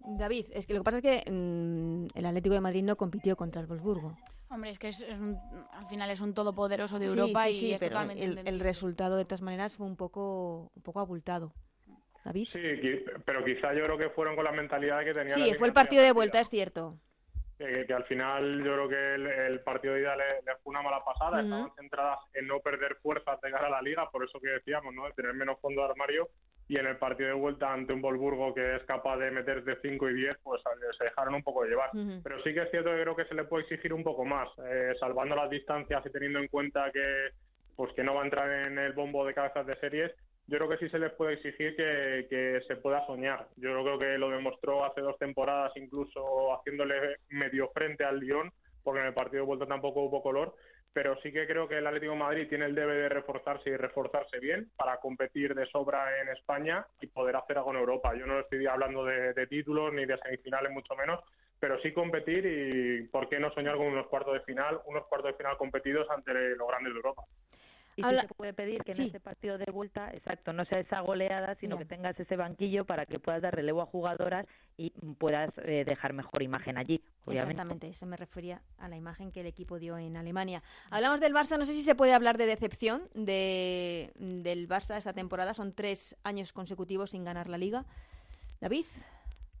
David, es que lo que pasa es que mm, el Atlético de Madrid no compitió contra el Wolfsburgo. Hombre, es que es, al final es un todopoderoso de Europa y pero el, resultado de todas maneras fue un poco, un poco abultado. David. Sí, pero quizá yo creo que fueron con la mentalidad que tenían. Sí, fue el partido de vuelta, es cierto que, al final yo creo que el, partido de ida le, fue una mala pasada, estaban centradas en no perder fuerzas de cara a la liga, por eso que decíamos, ¿no? De tener menos fondo de armario y en el partido de vuelta ante un Volburgo que es capaz de meter de 5 y 10, pues se dejaron un poco de llevar. Pero sí que es cierto que creo que se le puede exigir un poco más, eh, salvando las distancias y teniendo en cuenta que pues que no va a entrar en el bombo de cabezas de series, yo creo que sí se les puede exigir que, se pueda soñar. Yo creo que lo demostró hace dos temporadas, incluso haciéndole medio frente al Lyon, porque en el partido de vuelta tampoco hubo color. Pero sí que creo que el Atlético de Madrid tiene el debe de reforzarse y reforzarse bien para competir de sobra en España y poder hacer algo en Europa. Yo no estoy hablando de, de títulos ni de semifinales, mucho menos, pero sí competir y, ¿por qué no soñar con unos cuartos de final, unos cuartos de final competidos ante los grandes de Europa? Y sí se puede pedir que en ese partido de vuelta, exacto, no sea esa goleada, sino que tengas ese banquillo para que puedas dar relevo a jugadoras y puedas eh, dejar mejor imagen allí. Exactamente, eso me refería a la imagen que el equipo dio en Alemania. Hablamos del Barça, no sé si se puede hablar de decepción de, del Barça esta temporada. Son tres años consecutivos sin ganar la liga. David.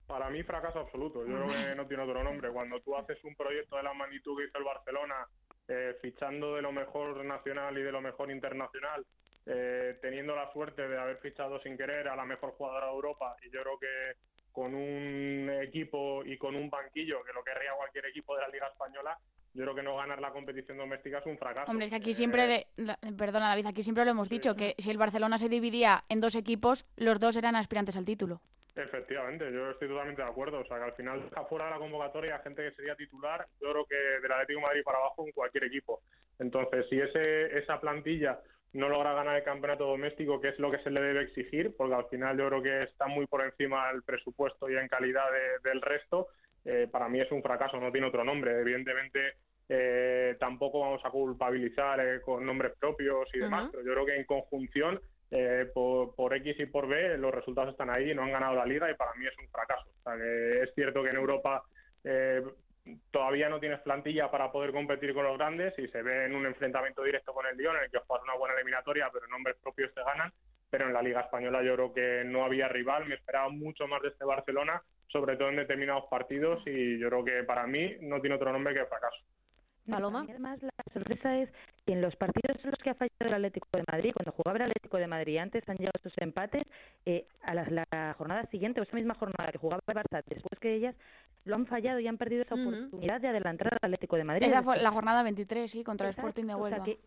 Para mí fracaso absoluto, yo creo que no tiene otro nombre. Cuando tú haces un proyecto de la magnitud que hizo el Barcelona eh, fichando de lo mejor nacional y de lo mejor internacional, eh, teniendo la suerte de haber fichado sin querer a la mejor jugadora de Europa y yo creo que con un equipo y con un banquillo, que lo querría cualquier equipo de la Liga Española, yo creo que no ganar la competición doméstica es un fracaso. Hombre, es que aquí siempre, eh, perdona David, aquí siempre lo hemos dicho, que si el Barcelona se dividía en dos equipos, los dos eran aspirantes al título. Efectivamente, yo estoy totalmente de acuerdo. O sea, que al final deja fuera de la convocatoria gente que sería titular, yo creo que del Atlético de Madrid para abajo en cualquier equipo. Entonces, si ese, esa plantilla no logra ganar el campeonato doméstico, que es lo que se le debe exigir, porque al final yo creo que está muy por encima del presupuesto y en calidad del resto, eh, para mí es un fracaso, no tiene otro nombre. Evidentemente, eh, tampoco vamos a culpabilizar eh, con nombres propios y demás, pero yo creo que en conjunción, por, por, X y por B, los resultados están ahí, no han ganado la liga y para mí es un fracaso. O sea, que es cierto que en Europa todavía no tienes plantilla para poder competir con los grandes y se ve en un enfrentamiento directo con el Lyon en el que juegas una buena eliminatoria, pero nombres propios te ganan. Pero en la Liga Española yo creo que no había rival, me esperaba mucho más de este Barcelona, sobre todo en determinados partidos y yo creo que para mí no tiene otro nombre que fracaso. Paloma. Además, la sorpresa es que en los partidos en los que ha fallado el Atlético de Madrid, cuando jugaba el Atlético de Madrid antes han llegado estos empates, eh, a la, jornada siguiente o esa misma jornada que jugaba el Barça después que ellas, lo han fallado y han perdido esa oportunidad de adelantar al Atlético de Madrid. Esa fue la jornada 23, sí, contra el Sporting de Huelva. O sea, que,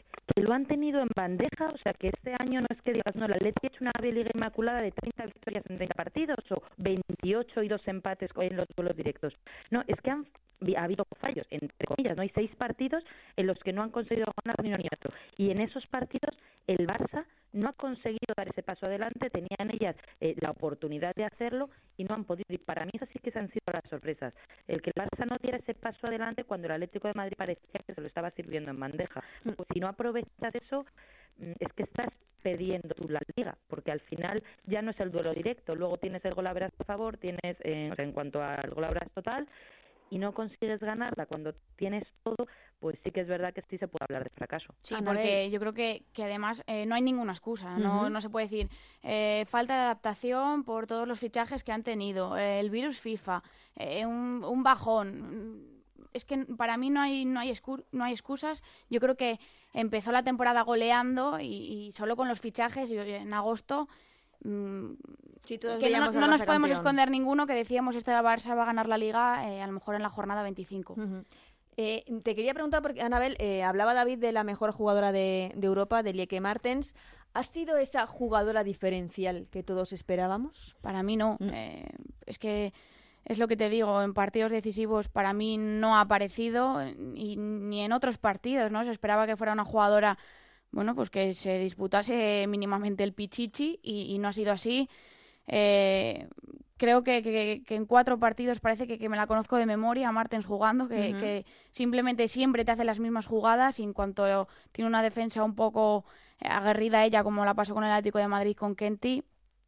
lo han tenido en bandeja, o sea, que este año no es que digas, no, el Atlético ha hecho una Liga Inmaculada de 30 victorias en 30 partidos o 28 y dos empates en los duelos directos. No, es que han ha habido fallos, entre comillas, no hay seis partidos en los que no han conseguido ganar ni otro. Y en esos partidos el Barça no ha conseguido dar ese paso adelante, tenían ellas eh, la oportunidad de hacerlo y no han podido. Y para mí esas sí que se han sido las sorpresas. El que el Barça no diera ese paso adelante cuando el Atlético de Madrid parecía que se lo estaba sirviendo en bandeja. Mm. Pues si no aprovechas eso, mm, es que estás perdiendo tú la liga, porque al final ya no es el duelo directo, luego tienes el gol a favor, tienes eh, en cuanto al gol total, y no consigues ganarla cuando tienes todo, pues sí que es verdad que sí se puede hablar de fracaso. Sí, porque yo creo que, que además eh, no hay ninguna excusa, no, no se puede decir eh, falta de adaptación por todos los fichajes que han tenido, eh, el virus FIFA, un, un, bajón. Es que para mí no hay, no, hay no hay excusas. Yo creo que empezó la temporada goleando y, y solo con los fichajes y en agosto Mm, no, nos podemos esconder ninguno que decíamos este Barça va a ganar la liga eh, a lo mejor en la jornada 25. Eh, te quería preguntar, porque Anabel, eh, hablaba David de la mejor jugadora de, Europa, de Lieke Martens. ¿Ha sido esa jugadora diferencial que todos esperábamos? Para mí no. Mm. es que es lo que te digo, en partidos decisivos para mí no ha aparecido y, ni en otros partidos, ¿no? Se esperaba que fuera una jugadora bueno, pues que se disputase mínimamente el Pichichi y, no ha sido así. Eh, creo que, en cuatro partidos parece que, me la conozco de memoria a Martens jugando, que, simplemente siempre te hace las mismas jugadas y en cuanto tiene una defensa un poco aguerrida ella, como la pasó con el Atlético de Madrid con Kenty,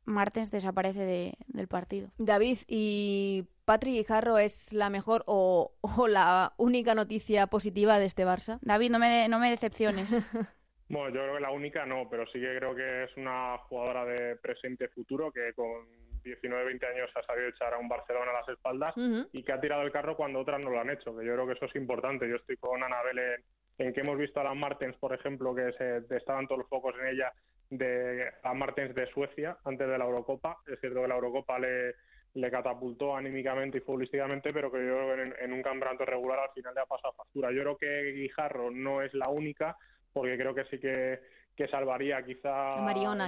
Martens desaparece del partido. David, ¿y Patrick Jarro es la mejor o, la única noticia positiva de este Barça? David, no me, no me decepciones. (laughs) Bueno, yo creo que la única no, pero sí que creo que es una jugadora de presente-futuro que con 19, 20 años ha sabido echar a un Barcelona a las espaldas y que ha tirado el carro cuando otras no lo han hecho, que yo creo que eso es importante. Yo estoy con Anabel en, en que hemos visto a las Martens, por ejemplo, que se, estaban todos los focos en ella, de a Martens de Suecia antes de la Eurocopa. Es cierto que la Eurocopa le, le catapultó anímicamente y futbolísticamente, pero que yo creo que en, en, un campeonato regular al final le ha pasado factura. Yo creo que Guijarro no es la única, porque creo que sí que, que salvaría quizá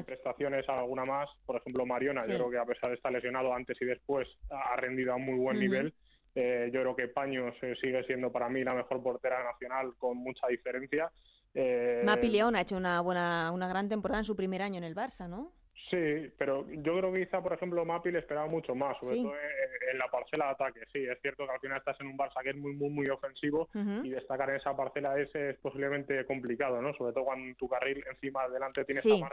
prestaciones a alguna más. Por ejemplo, Mariona, yo creo que a pesar de estar lesionado antes y después, ha rendido a un muy buen nivel. Eh, yo creo que Paños eh, sigue siendo para mí la mejor portera nacional con mucha diferencia. Eh, Mapi León ha hecho una buena, una gran temporada en su primer año en el Barça, ¿no? Sí, pero yo creo que quizá, por ejemplo, Mapi le esperaba mucho más, sobre todo en, la parcela de ataque. Sí, es cierto que al final estás en un Barça que es muy, muy, muy ofensivo y destacar en esa parcela es, es posiblemente complicado, ¿no? Sobre todo cuando tu carril encima adelante tienes sí. a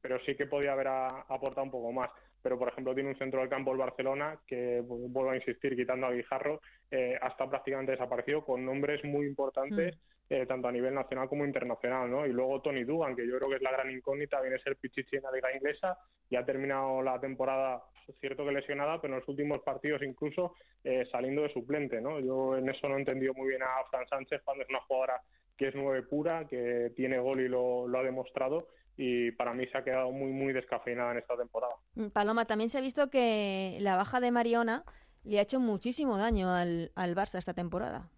Pero sí que podía haber aportado un poco más. Pero, por ejemplo, tiene un centro del campo el Barcelona que, pues, vuelvo a insistir, quitando a Guijarro, eh, hasta prácticamente desaparecido con nombres muy importantes. Eh, tanto a nivel nacional como internacional, ¿no? Y luego Tony Dugan, que yo creo que es la gran incógnita, viene a ser Pichichi en la liga inglesa y ha terminado la temporada, cierto que lesionada, pero en los últimos partidos incluso eh, saliendo de suplente, ¿no? Yo en eso no he entendido muy bien a Fran Sánchez cuando es una jugadora que es nueve pura, que tiene gol y lo, lo ha demostrado y para mí se ha quedado muy, muy descafeinada en esta temporada. Mm, Paloma, también se ha visto que la baja de Mariona le ha hecho muchísimo daño al, al Barça esta temporada.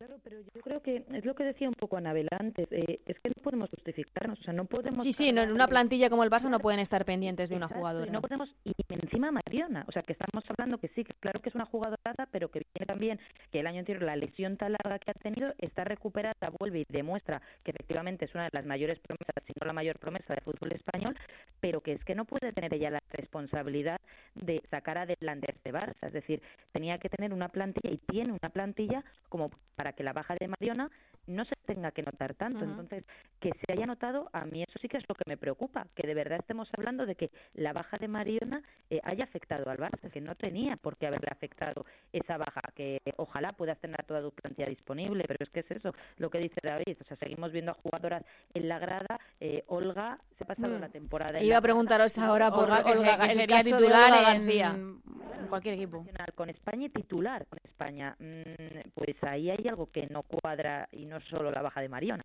Claro, pero yo creo que es lo que decía un poco Anabel antes, eh, es que no podemos justificarnos, o sea, no podemos... Sí, sí, en una plantilla como el Barça no pueden estar pendientes de una jugadora. No podemos, y encima Mariona, o sea, que estamos hablando que sí, que claro que es una jugadora, pero que viene también que el año anterior la lesión tan larga que ha tenido está recuperada, vuelve y demuestra que efectivamente es una de las mayores promesas, si no la mayor promesa del fútbol español, pero que es que no puede tener ella la responsabilidad de sacar adelante este Barça, es decir, tenía que tener una plantilla y tiene una plantilla como para que la baja de Mariona no se tenga que notar tanto. Entonces, que se haya notado, a mí eso sí que es lo que me preocupa, que de verdad estemos hablando de que la baja de Mariona eh, haya afectado al Barça, que no tenía por qué haberle afectado esa baja, que ojalá puedas tener toda tu plantilla disponible, pero es que es eso, lo que dice David, o sea, seguimos viendo a jugadoras en la grada, eh, Olga se ha pasado mm. la temporada. Iba a preguntaros ahora por Olga, que, sería titular en, cualquier equipo. Con España y titular con España, mm, pues ahí hay algo que no cuadra y no solo la baja de Mariona.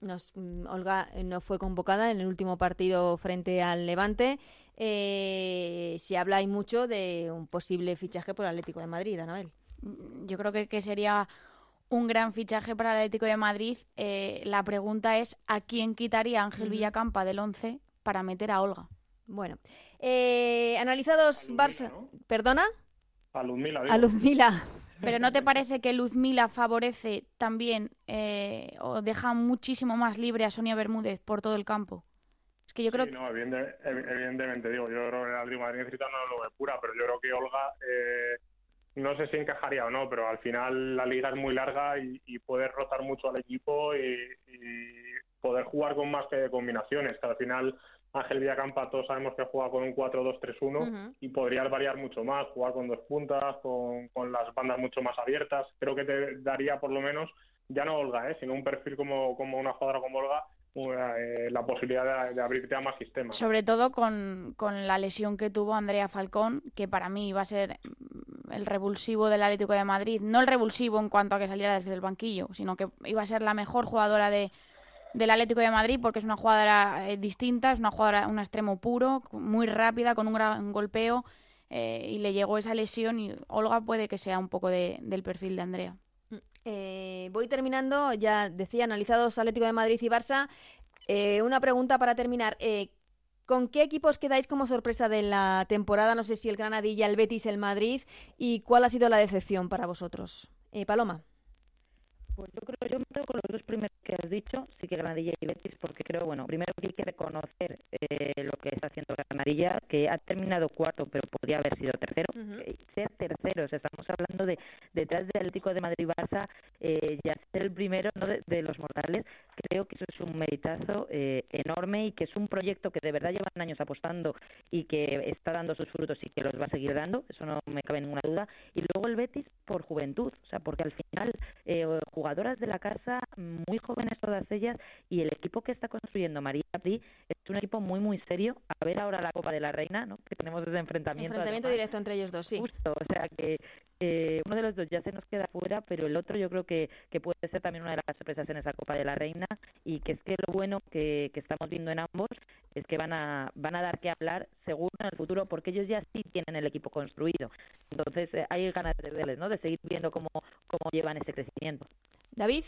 Nos, mm, Olga eh, no fue convocada en el último partido frente al Levante. Eh, se habla y mucho de un posible fichaje por el Atlético de Madrid, Anabel. Mm, yo creo que, sería un gran fichaje para el Atlético de Madrid. Eh, la pregunta es ¿a quién quitaría Ángel Villacampa del 11 para meter a Olga? Bueno, analizados Barça... ¿Perdona? A Luzmila. A Luzmila. Pero ¿no te parece que Luzmila favorece también eh, o deja muchísimo más libre a Sonia Bermúdez por todo el campo? Es que yo creo sí, no, evidentemente, digo, yo creo que el Atlético Madrid necesita una nube pura, pero yo creo que Olga, eh, no sé si encajaría o no, pero al final la liga es muy larga y, y rotar mucho al equipo y, y poder jugar con más combinaciones, que al final Ángel Villacampa todos sabemos que juega con un 4-2-3-1 y podría variar mucho más, jugar con dos puntas, con, las bandas mucho más abiertas. Creo que te daría por lo menos, ya no Olga, ¿eh? sino un perfil como, como una jugadora como Olga, eh, la posibilidad de, abrirte a más sistemas. Sobre todo con, con, la lesión que tuvo Andrea Falcón, que para mí iba a ser el revulsivo del Atlético de Madrid. No el revulsivo en cuanto a que saliera desde el banquillo, sino que iba a ser la mejor jugadora de, del Atlético de Madrid porque es una jugadora eh, distinta, es una jugadora, un extremo puro, muy rápida, con un gran golpeo eh, y le llegó esa lesión y Olga puede que sea un poco del perfil de Andrea. Mm, eh, voy terminando, ya decía, analizados Atlético de Madrid y Barça. una pregunta para terminar. ¿Con qué equipos quedáis como sorpresa de la temporada? No sé si el Granadilla, el Betis, el Madrid. ¿Y cuál ha sido la decepción para vosotros? Paloma. Pues yo creo, yo me quedo con los dos primeros que has dicho, sí que Granadilla y Betis, porque creo, bueno, primero que hay que reconocer eh, lo que está haciendo Granadilla, que ha terminado cuarto, pero podría haber sido tercero. Eh, ser tercero, estamos hablando de detrás del Atlético de Madrid-Barça, eh, ya ser el primero ¿no? de, los mortales, creo que eso es un meritazo enorme y que es un proyecto que de verdad llevan años apostando y que está dando sus frutos y que los va a seguir dando, eso no me cabe ninguna duda. Y luego el Betis por juventud, o sea, porque al final eh, jugadoras de la casa, muy jóvenes todas ellas, y el equipo que está construyendo María Pri es un equipo muy, muy serio. A ver ahora la Copa de la Reina, ¿no? que tenemos ese enfrentamiento. Enfrentamiento directo entre ellos dos, sí. Justo, o sea que eh, uno de los dos ya se nos queda fuera, pero el otro yo creo que, que puede ser también una de las sorpresas en esa Copa de la Reina y que es que lo bueno que, que estamos viendo en ambos es que van a, van a dar que hablar seguro en el futuro porque ellos ya sí tienen el equipo construido. Entonces eh, hay ganas de verles, ¿no? de seguir viendo cómo, cómo llevan ese crecimiento. David.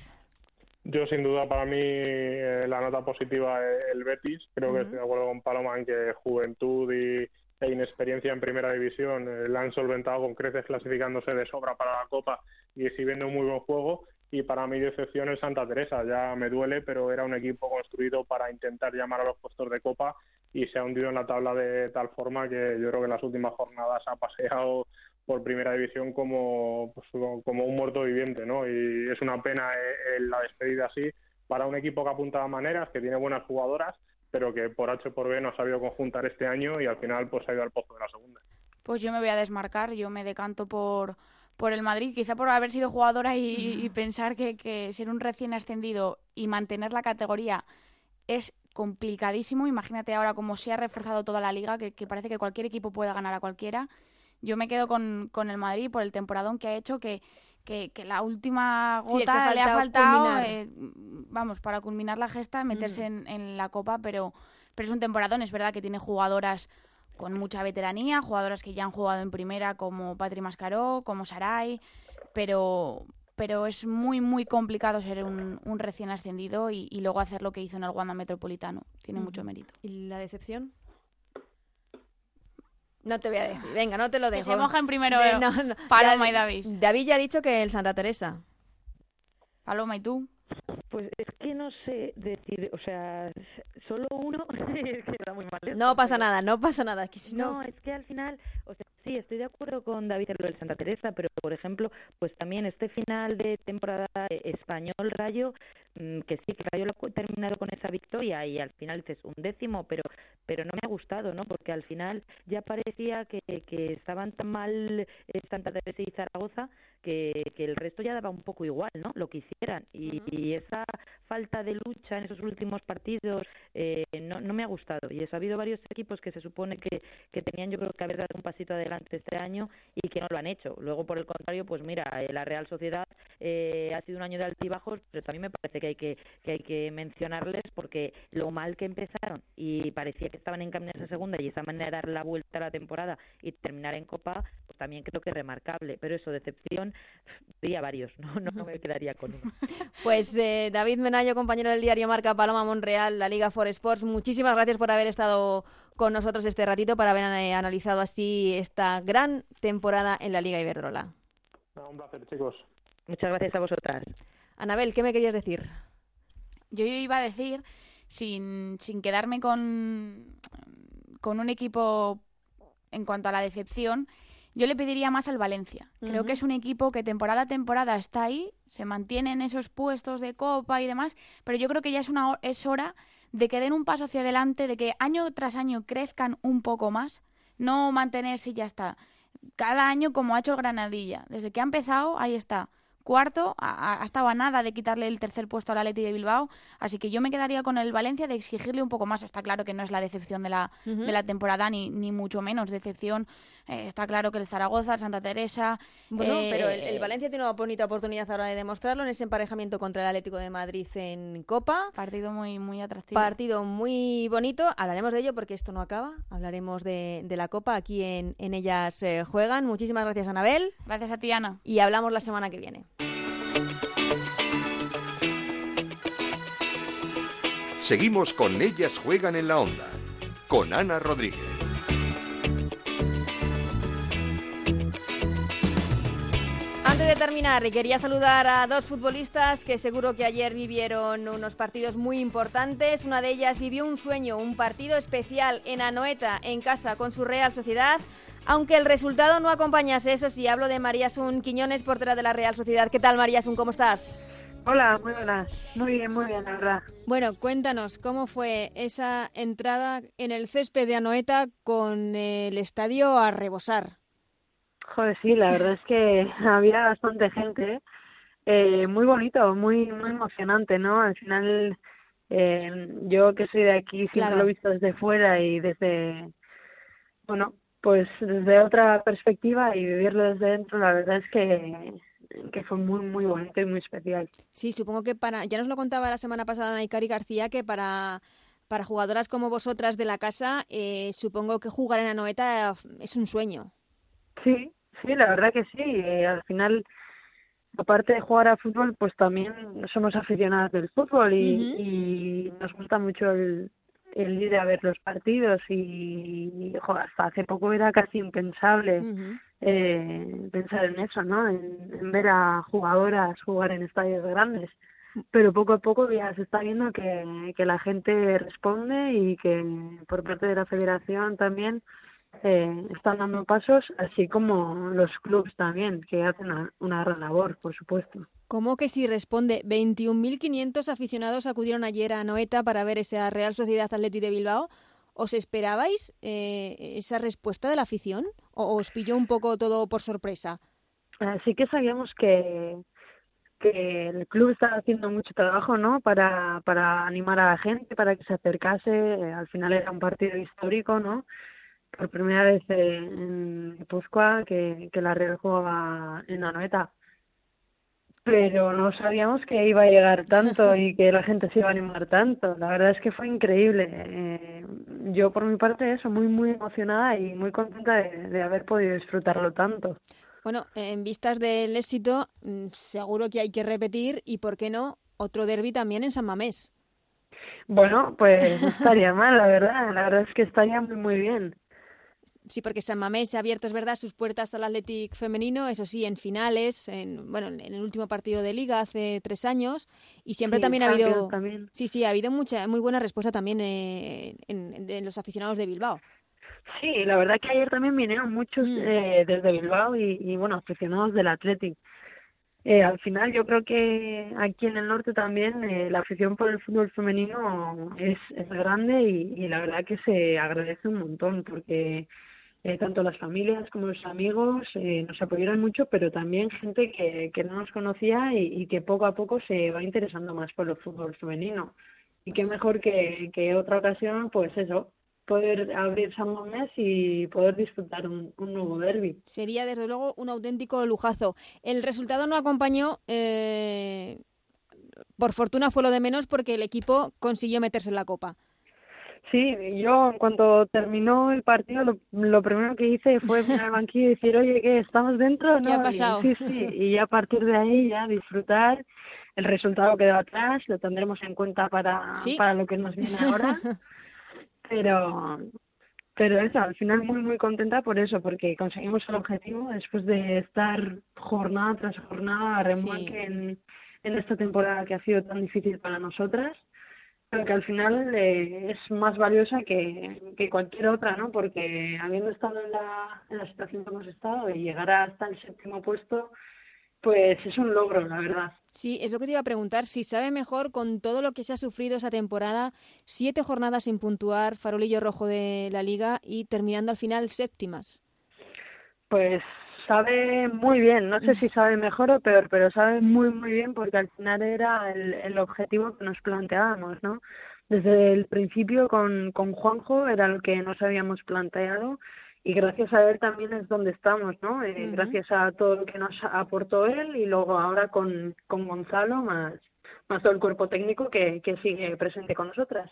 Yo, sin duda, para mí eh, la nota positiva es el Betis. Creo que estoy de acuerdo con Paloma en que juventud y, e inexperiencia en primera división eh, la han solventado con creces clasificándose de sobra para la Copa y exhibiendo un muy buen juego. Y para mi decepción es Santa Teresa. Ya me duele, pero era un equipo construido para intentar llamar a los puestos de Copa y se ha hundido en la tabla de tal forma que yo creo que en las últimas jornadas ha paseado por primera división como, pues, como un muerto viviente, ¿no? Y es una pena eh, la despedida así para un equipo que apunta a maneras, que tiene buenas jugadoras, pero que por H por B no ha sabido conjuntar este año y al final pues ha ido al pozo de la segunda. Pues yo me voy a desmarcar, yo me decanto por, por el Madrid, quizá por haber sido jugadora y, pensar que, que, ser un recién ascendido y mantener la categoría es complicadísimo. Imagínate ahora cómo se ha reforzado toda la liga, que, que parece que cualquier equipo pueda ganar a cualquiera. Yo me quedo con, con el Madrid por el temporadón que ha hecho que, que, la última gota le ha faltado, eh, vamos, para culminar la gesta, meterse en, en, la Copa, pero, pero es un temporadón, es verdad que tiene jugadoras con mucha veteranía, jugadoras que ya han jugado en primera como Patri Mascaró, como Saray, pero, pero es muy, muy complicado ser un, recién ascendido y, luego hacer lo que hizo en el Wanda Metropolitano. Tiene mucho mérito. ¿Y la decepción? No te voy a decir. Venga, no te lo dejo. Que se mojen primero Paloma y David. David ya ha dicho que el Santa Teresa. Paloma, ¿y tú? Pues es que no sé decir, o sea, solo uno es (laughs) que da muy mal. No pasa nada, no pasa nada. Es que no... es que al final, o sea, sí, estoy de acuerdo con David en lo del Santa Teresa, pero por ejemplo, pues también este final de temporada español Rayo, que sí, que Rayo lo ha terminado con esa victoria y al final dices un décimo, pero pero no me ha gustado, ¿no? Porque al final ya parecía que, que estaban tan mal eh, Santa Teresa y Zaragoza que, que el resto ya daba un poco igual, ¿no? Lo que hicieran. Y, y esa falta de lucha en esos últimos partidos eh, no, no me ha gustado. Y eso, ha habido varios equipos que se supone que, que tenían, yo creo que haber dado un pasito adelante este año y que no lo han hecho. Luego, por el contrario, pues mira, eh, la Real Sociedad eh, ha sido un año de altibajos, pero también me parece que hay que, que hay que mencionarles porque lo mal que empezaron y parecía que estaban en camino a esa segunda y esa manera de dar la vuelta a la temporada y terminar en Copa, pues también creo que es remarcable. Pero eso, decepción, diría varios, no, no me quedaría con uno. (laughs) Pues eh, David Menayo, compañero del diario Marca Paloma Monreal, la Liga for Sports, muchísimas gracias por haber estado con nosotros este ratito para haber eh, analizado así esta gran temporada en la Liga Iberdrola. Un placer, chicos. Muchas gracias a vosotras. Anabel, ¿qué me querías decir? Yo iba a decir, sin, sin quedarme con, con un equipo en cuanto a la decepción, yo le pediría más al Valencia. Creo que es un equipo que temporada a temporada está ahí, se mantiene en esos puestos de copa y demás, pero yo creo que ya es, una, es hora de que den un paso hacia adelante, de que año tras año crezcan un poco más, no mantenerse y ya está. Cada año como ha hecho el Granadilla. Desde que ha empezado, ahí está cuarto, ha, estado a nada de quitarle el tercer puesto al Atleti de Bilbao, así que yo me quedaría con el Valencia de exigirle un poco más. Está claro que no es la decepción de la, de la temporada, ni, ni mucho menos decepción. Eh, está claro que el Zaragoza, el Santa Teresa... Bueno, pero el, eh, Valencia tiene una bonita oportunidad ahora de demostrarlo en ese emparejamiento contra el Atlético de Madrid en Copa. Partido muy, muy atractivo. Partido muy bonito. Hablaremos de ello porque esto no acaba. Hablaremos de, de la Copa. Aquí en, en Ellas eh, Juegan. Muchísimas gracias, Anabel. Gracias a ti, Ana. Y hablamos la semana que viene. Seguimos con Ellas Juegan en la Onda, con Ana Rodríguez. De terminar, quería saludar a dos futbolistas que seguro que ayer vivieron unos partidos muy importantes. Una de ellas vivió un sueño, un partido especial en Anoeta, en casa, con su Real Sociedad. Aunque el resultado no acompañase eso, sí hablo de María Sun Quiñones, portera de la Real Sociedad. ¿Qué tal, María Sun? ¿Cómo estás? Hola, muy buenas. Muy bien, muy bien, la verdad. Bueno, cuéntanos, ¿cómo fue esa entrada en el césped de Anoeta con el estadio a rebosar? Joder, sí, la verdad es que (laughs) había bastante gente. Eh, muy bonito, muy muy emocionante, ¿no? Al final, eh, yo que soy de aquí, siempre lo he visto desde fuera y desde, bueno, pues desde otra perspectiva y vivirlo desde dentro, la verdad es que que fue muy, muy bonito y muy especial. Sí, supongo que para, ya nos lo contaba la semana pasada Naikari García, que para, para jugadoras como vosotras de la casa, eh, supongo que jugar en Anoeta es un sueño. Sí, sí, la verdad que sí. Eh, al final, aparte de jugar a fútbol, pues también somos aficionadas del fútbol y, y nos gusta mucho el, el ir a ver los partidos y, hasta hace poco era casi impensable eh, pensar en eso, ¿no? En, ver a jugadoras jugar en estadios grandes. Pero poco a poco ya se está viendo que, que la gente responde y que por parte de la federación también eh, están dando pasos, así como los clubes también, que hacen una, gran labor, por supuesto. ¿Cómo que si responde? 21.500 aficionados acudieron ayer a Noeta para ver esa Real Sociedad Athletic de Bilbao. ¿Os esperabais eh, esa respuesta de la afición? ¿O os pilló un poco todo por sorpresa? Eh, sí que sabíamos que, que el club estaba haciendo mucho trabajo ¿no? para, para animar a la gente, para que se acercase. al final era un partido histórico, ¿no? Por primera vez en Guipúzcoa que, que la Real jugaba en Anoeta. Pero no sabíamos que iba a llegar tanto y que la gente se iba a animar tanto. La verdad es que fue increíble. Eh, yo por mi parte eso, muy muy emocionada y muy contenta de, de haber podido disfrutarlo tanto. Bueno, en vistas del éxito, mm, seguro que hay que repetir y, ¿por qué no, otro derby también en San Mamés? Bueno, pues estaría mal, la verdad. La verdad es que estaría muy, muy bien. Sí, porque San Mamés ha abierto, es verdad, sus puertas al Athletic femenino, eso sí, en finales, en, bueno, en el último partido de liga hace tres años, y siempre también ha habido, sí, sí, ha habido mucha, muy buena respuesta también eh, en, los aficionados de Bilbao. Sí, la verdad que ayer también vinieron muchos mm. eh, desde Bilbao y, bueno, aficionados del Athletic. Eh, al final yo creo que aquí en el norte también eh, la afición por el fútbol femenino es, es grande y, y, la verdad que se agradece un montón porque eh, tanto las familias como los amigos eh, nos apoyaron mucho, pero también gente que, que no nos conocía y, que poco a poco se va interesando más por el fútbol femenino. Y qué mejor que, que otra ocasión, pues eso, poder abrir San Mamés y poder disfrutar un, nuevo derby. Sería desde luego un auténtico lujazo. El resultado no acompañó, eh, por fortuna fue lo de menos porque el equipo consiguió meterse en la copa. Sí, yo en cuanto terminó el partido, lo, primero que hice fue (laughs) mirar al banquillo y decir, oye, ¿qué? ¿Estamos dentro? ¿Qué ha pasado? sí, sí, y a partir de ahí ya disfrutar. El resultado quedó atrás, lo tendremos en cuenta para, para lo que nos viene ahora. (laughs) pero pero eso, al final muy muy contenta por eso, porque conseguimos el objetivo después de estar jornada tras jornada a remolque en, en esta temporada que ha sido tan difícil para nosotras que al final eh, es más valiosa que, que, cualquier otra, ¿no? Porque habiendo estado en la, en la situación que hemos estado y llegar hasta el séptimo puesto, pues es un logro, la verdad. Sí, es lo que te iba a preguntar, si sabe mejor con todo lo que se ha sufrido esa temporada, siete jornadas sin puntuar, farolillo rojo de la liga y terminando al final séptimas. Pues sabe muy bien, no sé si sabe mejor o peor, pero sabe muy muy bien porque al final era el, el objetivo que nos planteábamos, ¿no? Desde el principio con, con Juanjo era lo que nos habíamos planteado y gracias a él también es donde estamos, ¿no? Eh, gracias a todo lo que nos aportó él y luego ahora con, con Gonzalo más, más todo el cuerpo técnico que, que sigue presente con nosotras.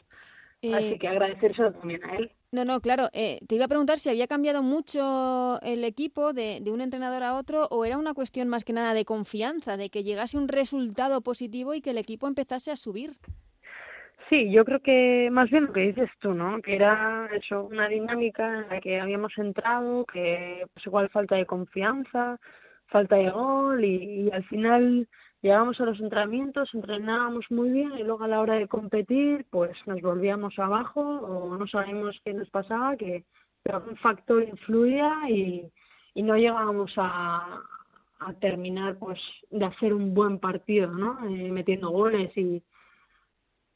Así eh, que agradecérselo también a él. No, no, claro. Eh, te iba a preguntar si había cambiado mucho el equipo de, de un entrenador a otro o era una cuestión más que nada de confianza, de que llegase un resultado positivo y que el equipo empezase a subir. Sí, yo creo que más bien lo que dices tú, ¿no? Que era eso, una dinámica en la que habíamos entrado, que pues igual falta de confianza, falta de gol y, y al final llegábamos a los entrenamientos, entrenábamos muy bien y luego a la hora de competir pues nos volvíamos abajo o no sabíamos qué nos pasaba, que algún factor influía y, y no llegábamos a, a terminar pues de hacer un buen partido, ¿no? Eh, metiendo goles y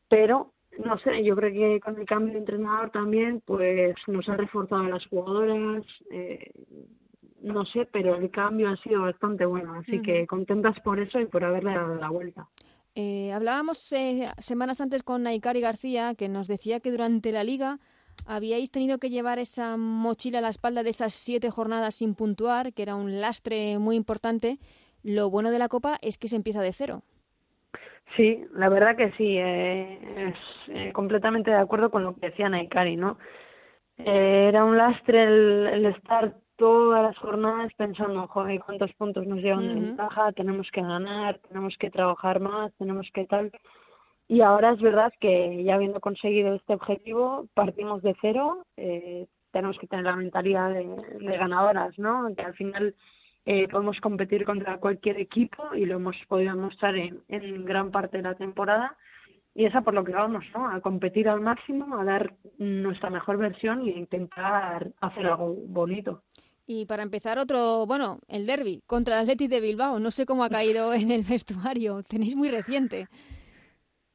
pero no sé, yo creo que con el cambio de entrenador también pues nos ha reforzado a las jugadoras, eh, no sé, pero el cambio ha sido bastante bueno, así que contentas por eso y por haberle dado la vuelta. Eh, hablábamos eh, semanas antes con Naikari García, que nos decía que durante la liga habíais tenido que llevar esa mochila a la espalda de esas siete jornadas sin puntuar, que era un lastre muy importante. Lo bueno de la Copa es que se empieza de cero. Sí, la verdad que sí, eh, es eh, completamente de acuerdo con lo que decía Naikari, ¿no? Eh, era un lastre el, el estar todas las jornadas pensando, joder, cuántos puntos nos llevan de ventaja, tenemos que ganar, tenemos que trabajar más, tenemos que tal. Y ahora es verdad que ya habiendo conseguido este objetivo, partimos de cero, eh, tenemos que tener la mentalidad de, de ganadoras, ¿no? Que al final eh, podemos competir contra cualquier equipo y lo hemos podido mostrar en, en gran parte de la temporada y esa por lo que vamos, ¿no? A competir al máximo, a dar nuestra mejor versión y intentar hacer algo bonito. Y para empezar otro, bueno, el derby contra el Athletic de Bilbao. No sé cómo ha caído en el (laughs) vestuario. Tenéis muy reciente.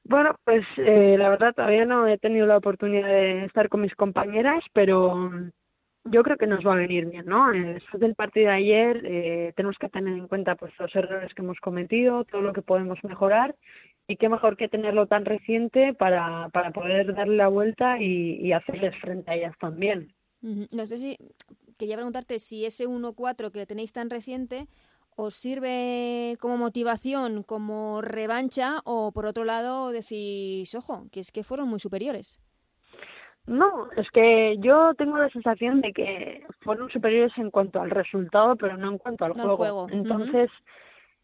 Bueno, pues eh, la verdad todavía no he tenido la oportunidad de estar con mis compañeras, pero yo creo que nos va a venir bien, ¿no? Eh, después del partido de ayer eh, tenemos que tener en cuenta pues los errores que hemos cometido, todo lo que podemos mejorar y qué mejor que tenerlo tan reciente para, para poder darle la vuelta y, y hacerles frente a ellas también. No sé si quería preguntarte si ese 1-4 que tenéis tan reciente os sirve como motivación, como revancha o por otro lado decís, ojo, que es que fueron muy superiores. No, es que yo tengo la sensación de que fueron superiores en cuanto al resultado, pero no en cuanto al juego. Entonces,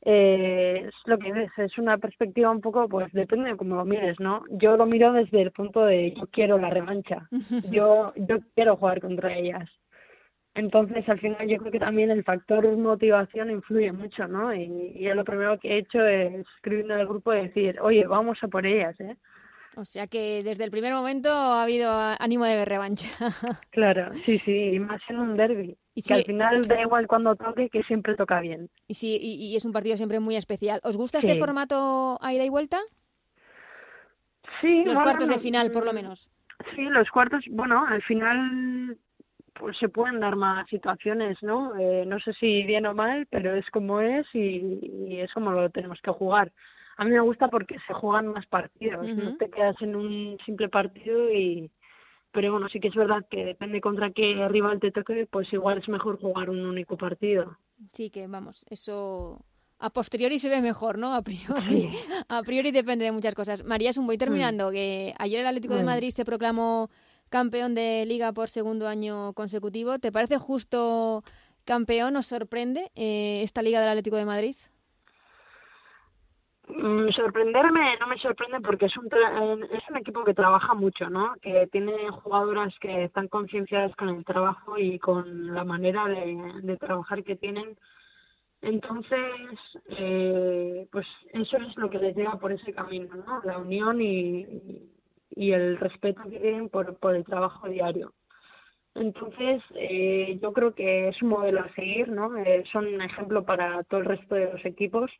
eh, es lo que ves, es una perspectiva un poco, pues depende de cómo lo mires, ¿no? Yo lo miro desde el punto de yo quiero la revancha, (laughs) yo, yo quiero jugar contra ellas. Entonces, al final, yo creo que también el factor motivación influye mucho, ¿no? Y, y lo primero que he hecho es escribir en el grupo y decir, oye, vamos a por ellas, ¿eh? O sea que desde el primer momento ha habido ánimo de revancha. claro, sí, sí, y más en un derby. Y que al final da igual cuando toque, que siempre toca bien. Y sí, y, es un partido siempre muy especial. ¿Os gusta este formato a ida y vuelta? Sí. Los cuartos de final, por lo menos. Sí, los cuartos, bueno, al final pues se pueden dar más situaciones, ¿no? Eh, no sé si bien o mal, pero es como es y, y es como lo tenemos que jugar a mí me gusta porque se juegan más partidos, no te quedas en un simple partido y pero bueno, sí que es verdad que depende contra qué rival te toque, pues igual es mejor jugar un único partido. Sí, que vamos, eso a posteriori se ve mejor, ¿no? A priori, (laughs) a priori depende de muchas cosas. María, es un voy terminando, que ayer el Atlético de Madrid se proclamó campeón de liga por segundo año consecutivo. ¿Te parece justo campeón? ¿Os sorprende eh, esta liga del Atlético de Madrid? Mm, sorprenderme no me sorprende porque es un es un equipo que trabaja mucho no que tiene jugadoras que están concienciadas con el trabajo y con la manera de, de trabajar que tienen. Entonces eh, pues eso es lo que les llega por ese camino no la unión y, y el respeto que tienen por por el trabajo diario. Entonces eh, yo creo que es un modelo a seguir no eh, son un ejemplo para todo el resto de los equipos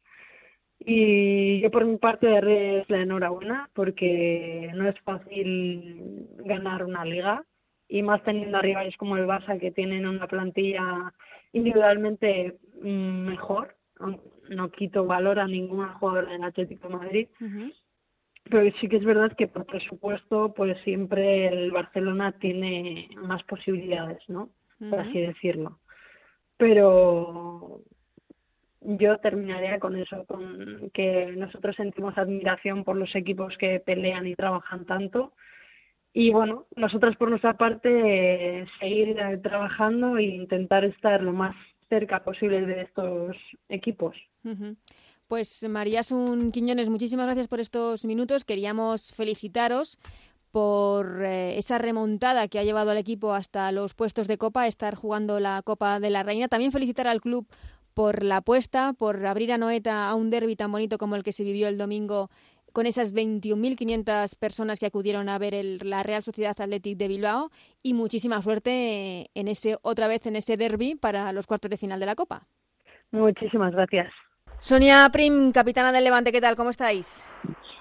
y yo por mi parte darles la enhorabuena porque no es fácil ganar una liga y más teniendo a rivales como el Barça que tienen una plantilla individualmente mm, mejor. No quito valor a ningún jugador del Atlético de Madrid, pero sí que es verdad que por presupuesto pues siempre el Barcelona tiene más posibilidades, ¿no? Por así decirlo. Pero yo terminaría con eso, con que nosotros sentimos admiración por los equipos que pelean y trabajan tanto. Y bueno, nosotros por nuestra parte seguir eh, trabajando e intentar estar lo más cerca posible de estos equipos. Pues María Sun Quiñones, muchísimas gracias por estos minutos. Queríamos felicitaros por eh, esa remontada que ha llevado al equipo hasta los puestos de Copa, estar jugando la Copa de la Reina. También felicitar al club por la apuesta, por abrir a Noeta a un derby tan bonito como el que se vivió el domingo con esas 21.500 personas que acudieron a ver el, la Real Sociedad Athletic de Bilbao y muchísima suerte en ese otra vez en ese derby para los cuartos de final de la Copa. Muchísimas gracias. Sonia Prim, capitana del Levante, ¿qué tal? ¿Cómo estáis?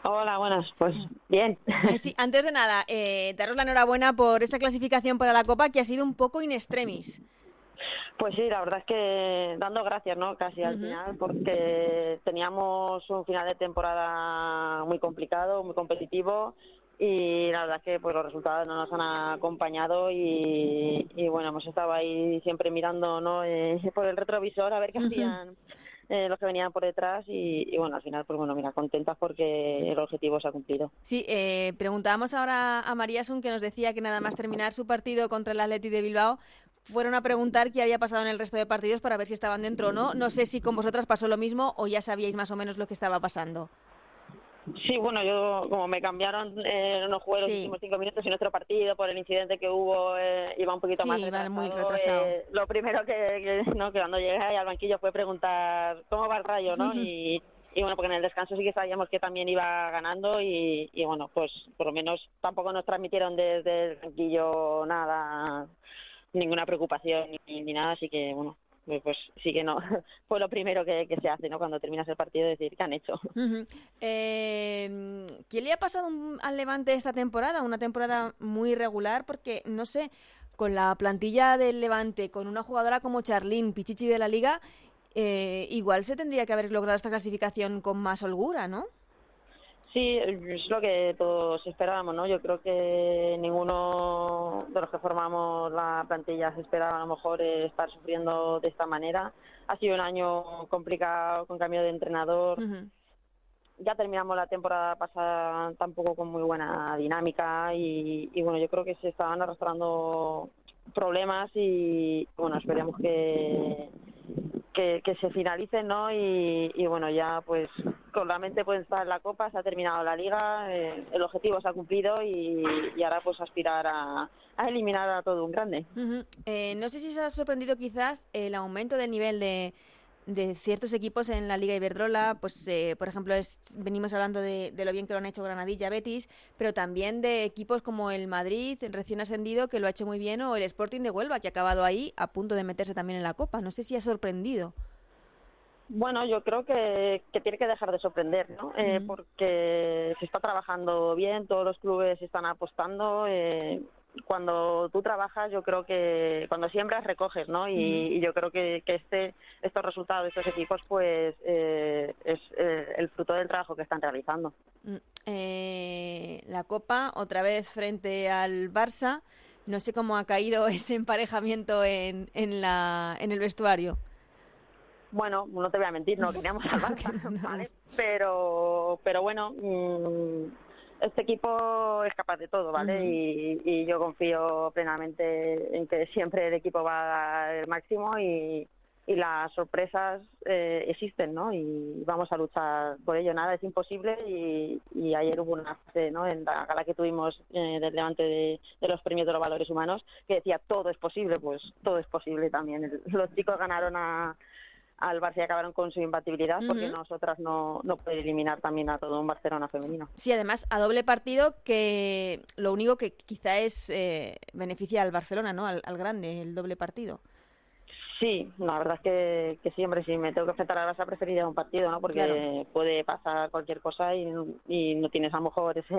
Hola, buenas. Pues bien. Sí, antes de nada, eh, daros la enhorabuena por esa clasificación para la Copa que ha sido un poco in extremis. Pues sí, la verdad es que dando gracias, ¿no? Casi al final, porque teníamos un final de temporada muy complicado, muy competitivo y la verdad es que pues los resultados no nos han acompañado y, bueno, hemos estado ahí siempre mirando, ¿no? Eh, por el retrovisor a ver qué hacían. Eh, los que venían por detrás y, bueno, al final, pues bueno, mira, contentas porque el objetivo se ha cumplido. Sí, eh, preguntábamos ahora a María Sun que nos decía que nada más terminar su partido contra el Atleti de Bilbao fueron a preguntar qué había pasado en el resto de partidos para ver si estaban dentro o no. No sé si con vosotras pasó lo mismo o ya sabíais más o menos lo que estaba pasando. Sí, bueno, yo como me cambiaron, eh, no jugué los últimos cinco minutos en nuestro partido por el incidente que hubo, eh, iba un poquito más retrasado. muy retrasado. Eh, lo primero que, no, que cuando llegué al banquillo fue preguntar cómo va el rayo, ¿no? (laughs) y, y bueno, porque en el descanso sí que sabíamos que también iba ganando y, y bueno, pues por lo menos tampoco nos transmitieron desde el banquillo nada ninguna preocupación ni, nada, así que bueno, pues, pues, sí que no, (laughs) fue lo primero que, se hace, ¿no? Cuando terminas el partido, decir qué han hecho. (laughs) eh, ¿Qué le ha pasado al Levante esta temporada? Una temporada muy regular, porque no sé, con la plantilla del Levante, con una jugadora como Charlín, Pichichi de la Liga, eh, igual se tendría que haber logrado esta clasificación con más holgura, ¿no? Sí, es lo que todos esperábamos, ¿no? Yo creo que ninguno de los que formamos la plantilla se esperaba a lo mejor estar sufriendo de esta manera. Ha sido un año complicado con cambio de entrenador. ya terminamos la temporada pasada tampoco con muy buena dinámica y, y bueno, yo creo que se estaban arrastrando problemas y bueno, esperemos que, que, se finalicen, ¿no? Y, bueno, ya pues con la mente estar en la Copa, se ha terminado la Liga, eh, el objetivo se ha cumplido y, ahora pues aspirar a, eliminar a todo un grande. Eh, no sé si se ha sorprendido quizás el aumento del nivel de de ciertos equipos en la Liga Iberdrola, pues eh, por ejemplo venimos hablando de, lo bien que lo han hecho Granadilla, Betis, pero también de equipos como el Madrid, recién ascendido, que lo ha hecho muy bien, o el Sporting de Huelva, que ha acabado ahí a punto de meterse también en la Copa. No sé si ha sorprendido. Bueno, yo creo que, tiene que dejar de sorprender, ¿no? Eh, porque se está trabajando bien, todos los clubes están apostando. Eh, cuando tú trabajas, yo creo que cuando siembras recoges, ¿no? Y, yo creo que, este, estos resultados de estos equipos, pues eh, es eh, el fruto del trabajo que están realizando. Mm, eh, la Copa, otra vez frente al Barça. No sé cómo ha caído (laughs) ese emparejamiento en, en, la, en el vestuario. Bueno, no te voy a mentir, no queríamos al Barça, (laughs) ¿vale? Pero, pero bueno, mm, este equipo es capaz de todo, ¿vale? y, yo confío plenamente en que siempre el equipo va a dar el máximo y, las sorpresas eh, existen, ¿no? Y vamos a luchar por ello. Nada es imposible y, ayer hubo una fase, ¿no? En la gala que tuvimos eh, del levante de, los premios de los valores humanos que decía todo es posible, pues todo es posible también. (laughs) Los chicos ganaron a al Barça acabaron con su imbatibilidad porque nosotras no, no puede eliminar también a todo un Barcelona femenino. Sí, además a doble partido que lo único que quizá es eh, beneficia al Barcelona, ¿no? Al, grande, el doble partido. Sí, la verdad es que, que sí, hombre, si me tengo que enfrentar al Barça preferiría un partido, ¿no? Porque puede pasar cualquier cosa y, y, no tienes a lo mejor ese,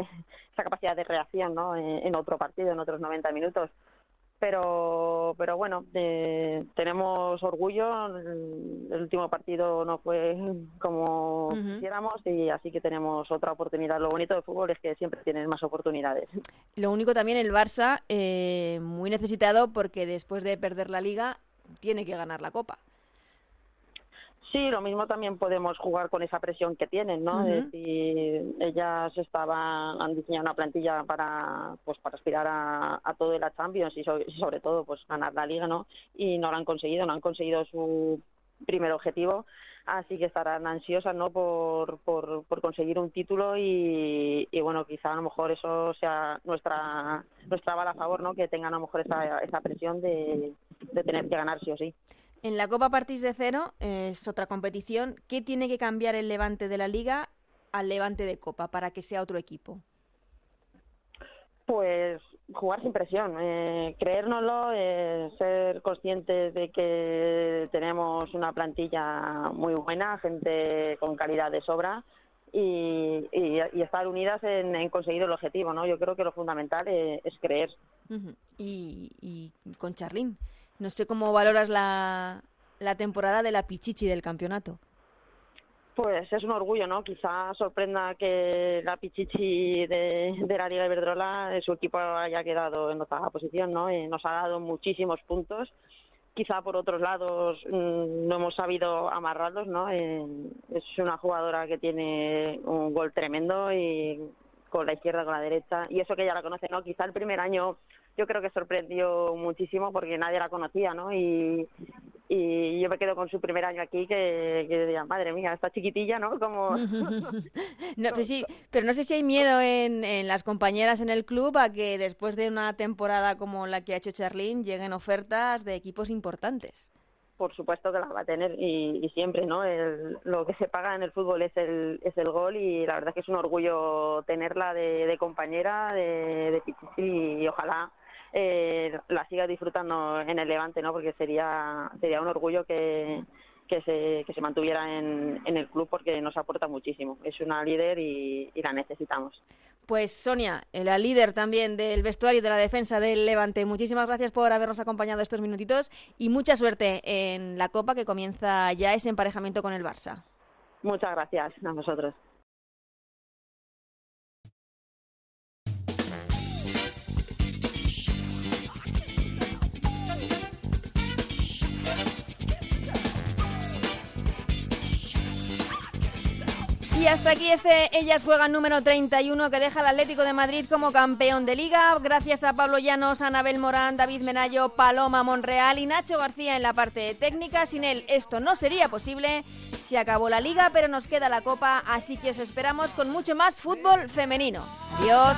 esa capacidad de reacción, ¿no? En, en otro partido, en otros 90 minutos pero pero bueno eh, tenemos orgullo. El último partido no fue como quisiéramos y así que tenemos otra oportunidad. Lo bonito del fútbol es que siempre tienes más oportunidades. Lo único también el Barça eh, muy necesitado porque después de perder la liga tiene que ganar la copa Sí, lo mismo también podemos jugar con esa presión que tienen, ¿no? si ellas estaban, han diseñado una plantilla para, pues, para aspirar a, a todo de la Champions y sobre, todo, pues, ganar la Liga, ¿no? Y no lo han conseguido, no han conseguido su primer objetivo, así que estarán ansiosas, ¿no? Por, por, por conseguir un título y, y, bueno, quizá a lo mejor eso sea nuestra nuestra bala a favor, ¿no? Que tengan a lo mejor esa, esa presión de, de tener que ganar sí o sí. En la Copa Partís de Cero es otra competición. ¿Qué tiene que cambiar el Levante de la Liga al Levante de Copa para que sea otro equipo? Pues jugar sin presión, eh, creérnoslo, eh, ser conscientes de que tenemos una plantilla muy buena, gente con calidad de sobra y, estar unidas en, conseguir el objetivo. ¿no? Yo creo que lo fundamental eh, es, creer. y, y, con Charlín, no sé cómo valoras la, la temporada de la Pichichi del campeonato. Pues es un orgullo, ¿no? Quizá sorprenda que la Pichichi de, de la Liga Iberdrola, su equipo haya quedado en octava posición, ¿no? Eh, nos ha dado muchísimos puntos. Quizá por otros lados mm, no hemos sabido amarrarlos, ¿no? Es una jugadora que tiene un gol tremendo y con la izquierda, con la derecha, y eso que ya la conoce, ¿no? Quizá el primer año yo creo que sorprendió muchísimo porque nadie la conocía, ¿no? Y, y yo me quedo con su primer año aquí que, que diría, madre mía, esta chiquitilla, ¿no? Como... (laughs) no, (laughs) pues sí, pero no sé si hay miedo en, en las compañeras en el club a que después de una temporada como la que ha hecho Charlene lleguen ofertas de equipos importantes por supuesto que la va a tener y, siempre, ¿no? lo que se paga en el fútbol es el, es el gol y la verdad es que es un orgullo tenerla de, compañera, de, de y ojalá eh, la siga disfrutando en el Levante, ¿no? Porque sería sería un orgullo que, que se, que se mantuviera en, en el club porque nos aporta muchísimo. Es una líder y, y la necesitamos. Pues Sonia, la líder también del vestuario y de la defensa del Levante, muchísimas gracias por habernos acompañado estos minutitos y mucha suerte en la Copa que comienza ya ese emparejamiento con el Barça. Muchas gracias a vosotros. Y hasta aquí este Ellas Juegan número 31 que deja al Atlético de Madrid como campeón de liga. Gracias a Pablo Llanos, Anabel Morán, David Menayo, Paloma Monreal y Nacho García en la parte técnica. Sin él esto no sería posible. Se acabó la liga, pero nos queda la copa, así que os esperamos con mucho más fútbol femenino. Adiós.